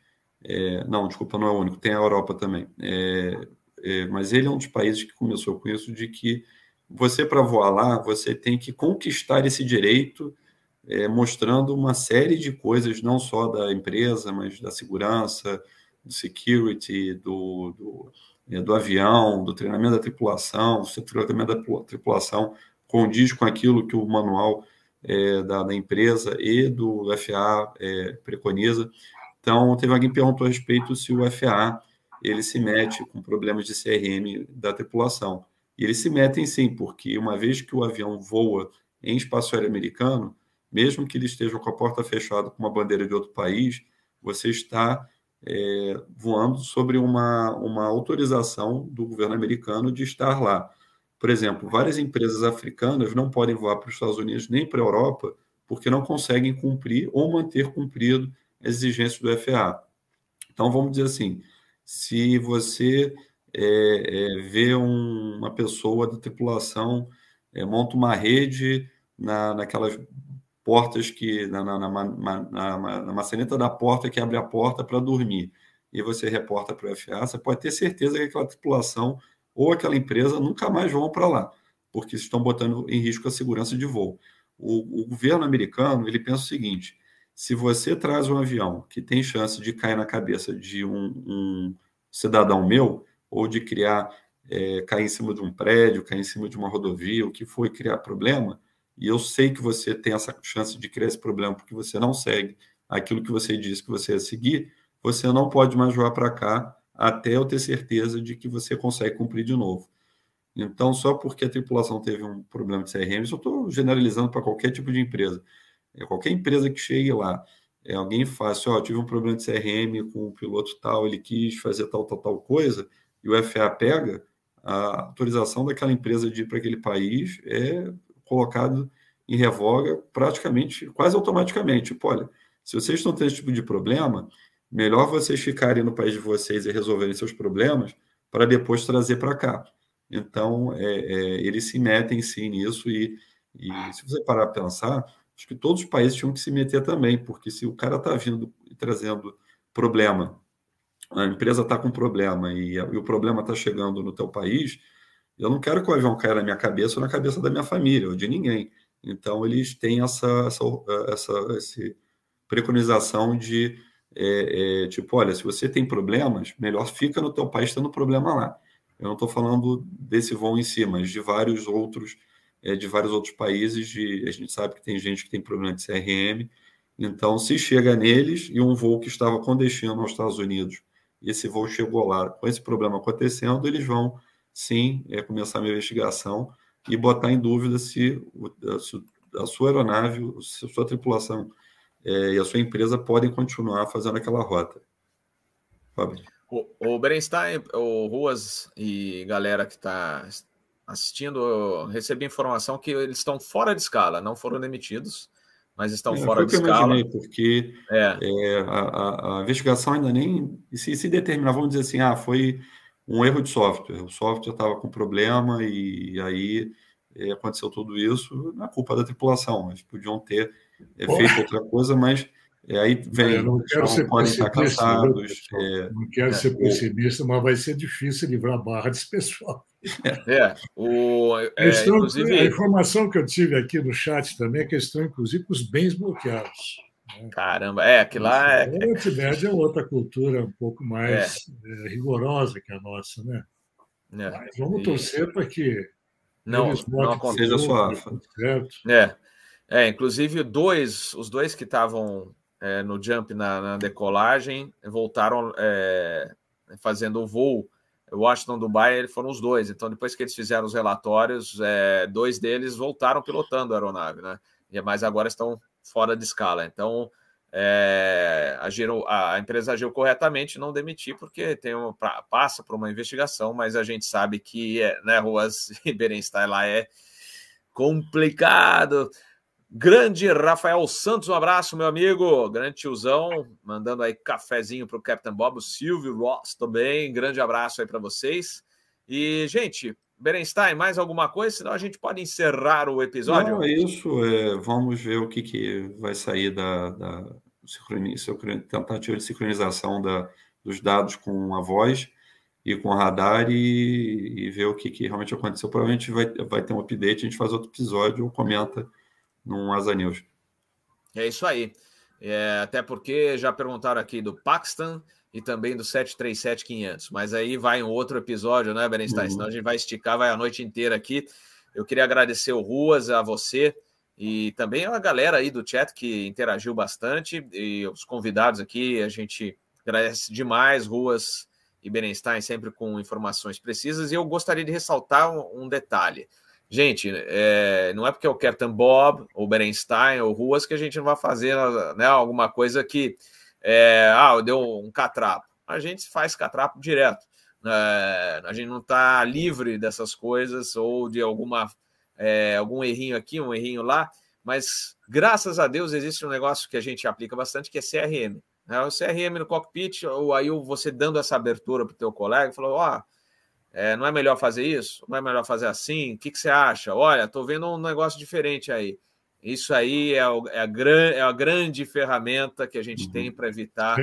É, não, desculpa, não é o único, tem a Europa também. É, é, mas ele é um dos países que começou com isso de que você, para voar lá, você tem que conquistar esse direito, é, mostrando uma série de coisas, não só da empresa, mas da segurança, do security, do, do, é, do avião, do treinamento da tripulação, se o treinamento da tripulação condiz com aquilo que o manual é, da, da, empresa e do FAA é, preconiza. Então, teve alguém que perguntou a respeito se o FAA ele se mete com problemas de CRM da tripulação. E eles se metem sim, porque uma vez que o avião voa em espaço aéreo americano, mesmo que ele esteja com a porta fechada com uma bandeira de outro país, você está é, voando sobre uma, uma autorização do governo americano de estar lá. Por exemplo, várias empresas africanas não podem voar para os Estados Unidos nem para a Europa porque não conseguem cumprir ou manter cumprido as exigências do FAA. Então, vamos dizer assim, se você é, é, vê um, uma pessoa da tripulação, é, monta uma rede na, naquelas portas que na, na, na, na, maçaneta da porta que abre a porta para dormir e você reporta para o FA, você pode ter certeza que aquela tripulação ou aquela empresa nunca mais vão para lá, porque estão botando em risco a segurança de voo. O, o, governo americano ele pensa o seguinte: se você traz um avião que tem chance de cair na cabeça de um, um cidadão meu ou de criar é, cair em cima de um prédio, cair em cima de uma rodovia, o que foi criar problema, e eu sei que você tem essa chance de criar esse problema porque você não segue aquilo que você disse que você ia seguir, você não pode mais voar para cá até eu ter certeza de que você consegue cumprir de novo. Então, só porque a tripulação teve um problema de CRM, eu estou generalizando para qualquer tipo de empresa. É, qualquer empresa que chegue lá, é, alguém faz, ó, tive um problema de CRM com o piloto tal, ele quis fazer tal, tal, tal coisa, e o FA pega, a autorização daquela empresa de ir para aquele país é colocado em revoga praticamente, quase automaticamente. Tipo, olha, se vocês estão tendo esse tipo de problema, melhor vocês ficarem no país de vocês e resolverem seus problemas para depois trazer para cá. Então, é, é, eles se metem sim nisso e, e se você parar para pensar, acho que todos os países tinham que se meter também, porque se o cara está vindo e trazendo problema, a empresa está com problema e, e o problema está chegando no teu país, eu não quero que o avião caia na minha cabeça ou na cabeça da minha família ou de ninguém. Então, eles têm essa, essa, essa, essa preconização de, é, é, tipo, olha, se você tem problemas, melhor fica no teu país tendo problema lá. Eu não estou falando desse voo em si, mas de vários outros, é, de vários outros países. De, a gente sabe que tem gente que tem problema de CRM. Então, se chega neles e um voo que estava com destino aos Estados Unidos, esse voo chegou lá com esse problema acontecendo, eles vão sim é, começar uma investigação e botar em dúvida se a sua aeronave, a sua tripulação é, e a sua empresa podem continuar fazendo aquela rota. Fábio. O, o Berenstein, o Ruas e galera que está assistindo, recebi informação que eles estão fora de escala, não foram demitidos, mas estão é, fora de escala. Imaginei, porque é. É, a, a, investigação ainda nem se, se determinar, vamos dizer assim, ah, foi um erro de software. O software estava com problema e aí é, aconteceu tudo isso na culpa da tripulação. Eles podiam ter é, feito outra coisa, mas é, aí vem. Eu não quero ser estar cansados. É, não quero ser pessimista, mas vai ser difícil livrar a barra desse pessoal. É, o, é, estão, inclusive... A informação que eu tive aqui no chat também é que estão, inclusive, com os bens bloqueados. Caramba, é, que lá é. A Tibete é outra cultura um pouco mais é. É, rigorosa que a nossa, né? É. Mas vamos torcer para que não, não aconteça só. Certo. É. é, inclusive dois, os dois que estavam é, no jump na, na decolagem voltaram é, fazendo o voo. Washington, Dubai, foram os dois. Então, depois que eles fizeram os relatórios, é, dois deles voltaram pilotando a aeronave, né? Mas agora estão fora de escala. Então, é, agiram, a empresa agiu corretamente, não demitir, porque tem uma, passa por uma investigação, mas a gente sabe que é, né, Ruas Berenstein lá é complicado. Grande Rafael Santos, um abraço, meu amigo. Grande tiozão, mandando aí cafezinho para o Captain Bob, o Silvio Ross também. Grande abraço aí para vocês. E, gente, Berenstein, mais alguma coisa? Senão a gente pode encerrar o episódio. Não, é isso. É, vamos ver o que, que vai sair da, da tentativa de sincronização da, dos dados com a voz e com o radar e, e ver o que, que realmente aconteceu. Provavelmente vai, vai ter um update, a gente faz outro episódio ou comenta num Asa News. É isso aí. É, até porque já perguntaram aqui do Paxton e também do 737-500. Mas aí vai um outro episódio, né, Berenstein? Uhum. Senão a gente vai esticar, vai a noite inteira aqui. Eu queria agradecer o Ruas, a você E também a galera aí do chat que interagiu bastante, e os convidados aqui, a gente agradece demais, Ruas e Berenstein sempre com informações precisas, e eu gostaria de ressaltar um, um detalhe. Gente, é, não é porque eu quero Captain Bob, ou Berenstein, ou Ruas, que a gente não vai fazer né, alguma coisa que. É, ah, deu um catrapo. A gente faz catrapo direto. É, a gente não está livre dessas coisas ou de alguma é, algum errinho aqui, um errinho lá, mas graças a Deus existe um negócio que a gente aplica bastante que é CRM. Né? O CRM no cockpit, ou aí você dando essa abertura para o teu colega, falou, ó, oh, é, não é melhor fazer isso? Não é melhor fazer assim? O que, que você acha? Olha, estou vendo um negócio diferente aí. Isso aí é, o, é, a, gran, é a grande ferramenta que a gente uhum. tem para evitar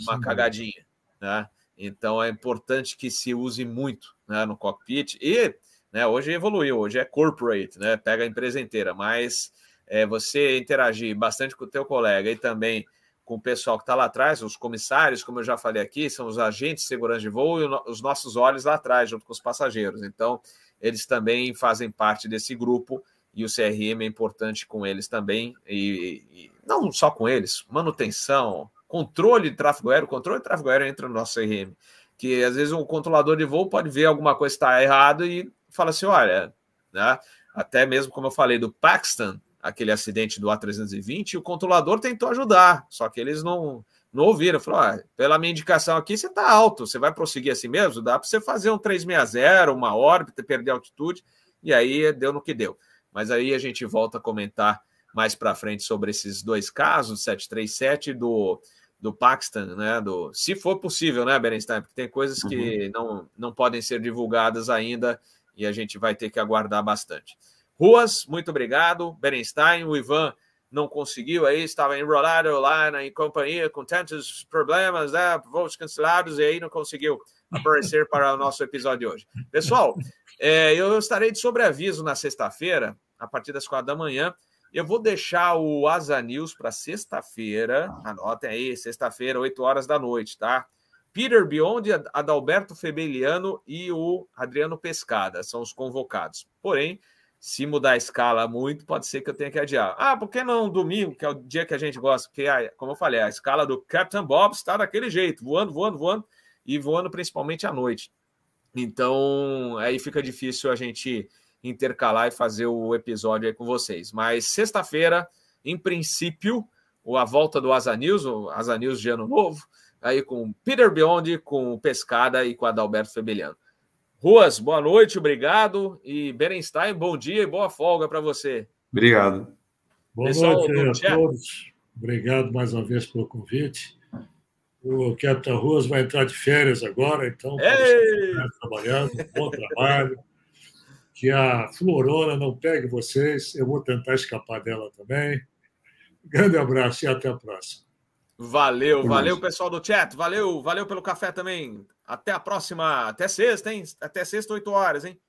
uma cagadinha. Né? Então é importante que se use muito né, no cockpit. E né, hoje evoluiu, hoje é corporate, né, pega a empresa inteira, mas é, você interagir bastante com o teu colega e também com o pessoal que está lá atrás, os comissários, como eu já falei aqui, são os agentes de segurança de voo e os nossos olhos lá atrás, junto com os passageiros. Então, eles também fazem parte desse grupo e o CRM é importante com eles também, e, e não só com eles, manutenção, controle de tráfego aéreo, controle de tráfego aéreo entra no nosso CRM, que às vezes um controlador de voo pode ver alguma coisa está errado e fala assim, olha, né, até mesmo como eu falei do Paxton, aquele acidente do A320, o controlador tentou ajudar, só que eles não, não ouviram. Falou: ah, pela minha indicação aqui, você está alto, você vai prosseguir assim mesmo? Dá para você fazer um 360, uma órbita, perder altitude, e aí deu no que deu. Mas aí a gente volta a comentar mais para frente sobre esses dois casos, 737 do do Paxton, né? Do, se for possível, né, Berenstein? Porque tem coisas que uhum. não, não podem ser divulgadas ainda e a gente vai ter que aguardar bastante. Ruas, muito obrigado. Berenstein, o Ivan não conseguiu aí, estava enrolado lá na em companhia com tantos problemas, né, voos cancelados, e aí não conseguiu aparecer para o nosso episódio de hoje. Pessoal, é, eu estarei de sobreaviso na sexta-feira, a partir das quatro da manhã. Eu vou deixar o Asa News para sexta-feira, anotem aí, sexta-feira, 8 horas da noite, tá? Peter Biondi, Adalberto Febeliano e o Adriano Pescada são os convocados. Porém, se mudar a escala muito, pode ser que eu tenha que adiar. Ah, por que não domingo, que é o dia que a gente gosta? Porque, como eu falei, a escala do Captain Bob está daquele jeito, voando, voando, voando, e voando principalmente à noite. Então, aí fica difícil a gente intercalar e fazer o episódio aí com vocês. Mas sexta-feira, em princípio, a volta do Asa News, o Asa News de Ano Novo, aí com Peter Biondi, com Pescada e com Adalberto Febeliano. Ruas, boa noite, obrigado. E Berenstein, bom dia e boa folga para você. Obrigado. Boa Pessoal, noite a todos. Obrigado mais uma vez pelo convite. O Capitão Ruas vai entrar de férias agora, então trabalhando, bom trabalho. Que a Florona não pegue vocês, eu vou tentar escapar dela também. Grande abraço e até a próxima. Valeu, valeu, pessoal do chat. Valeu, valeu pelo café também. Até a próxima. Até sexta, hein? Até sexta, 8 horas, hein?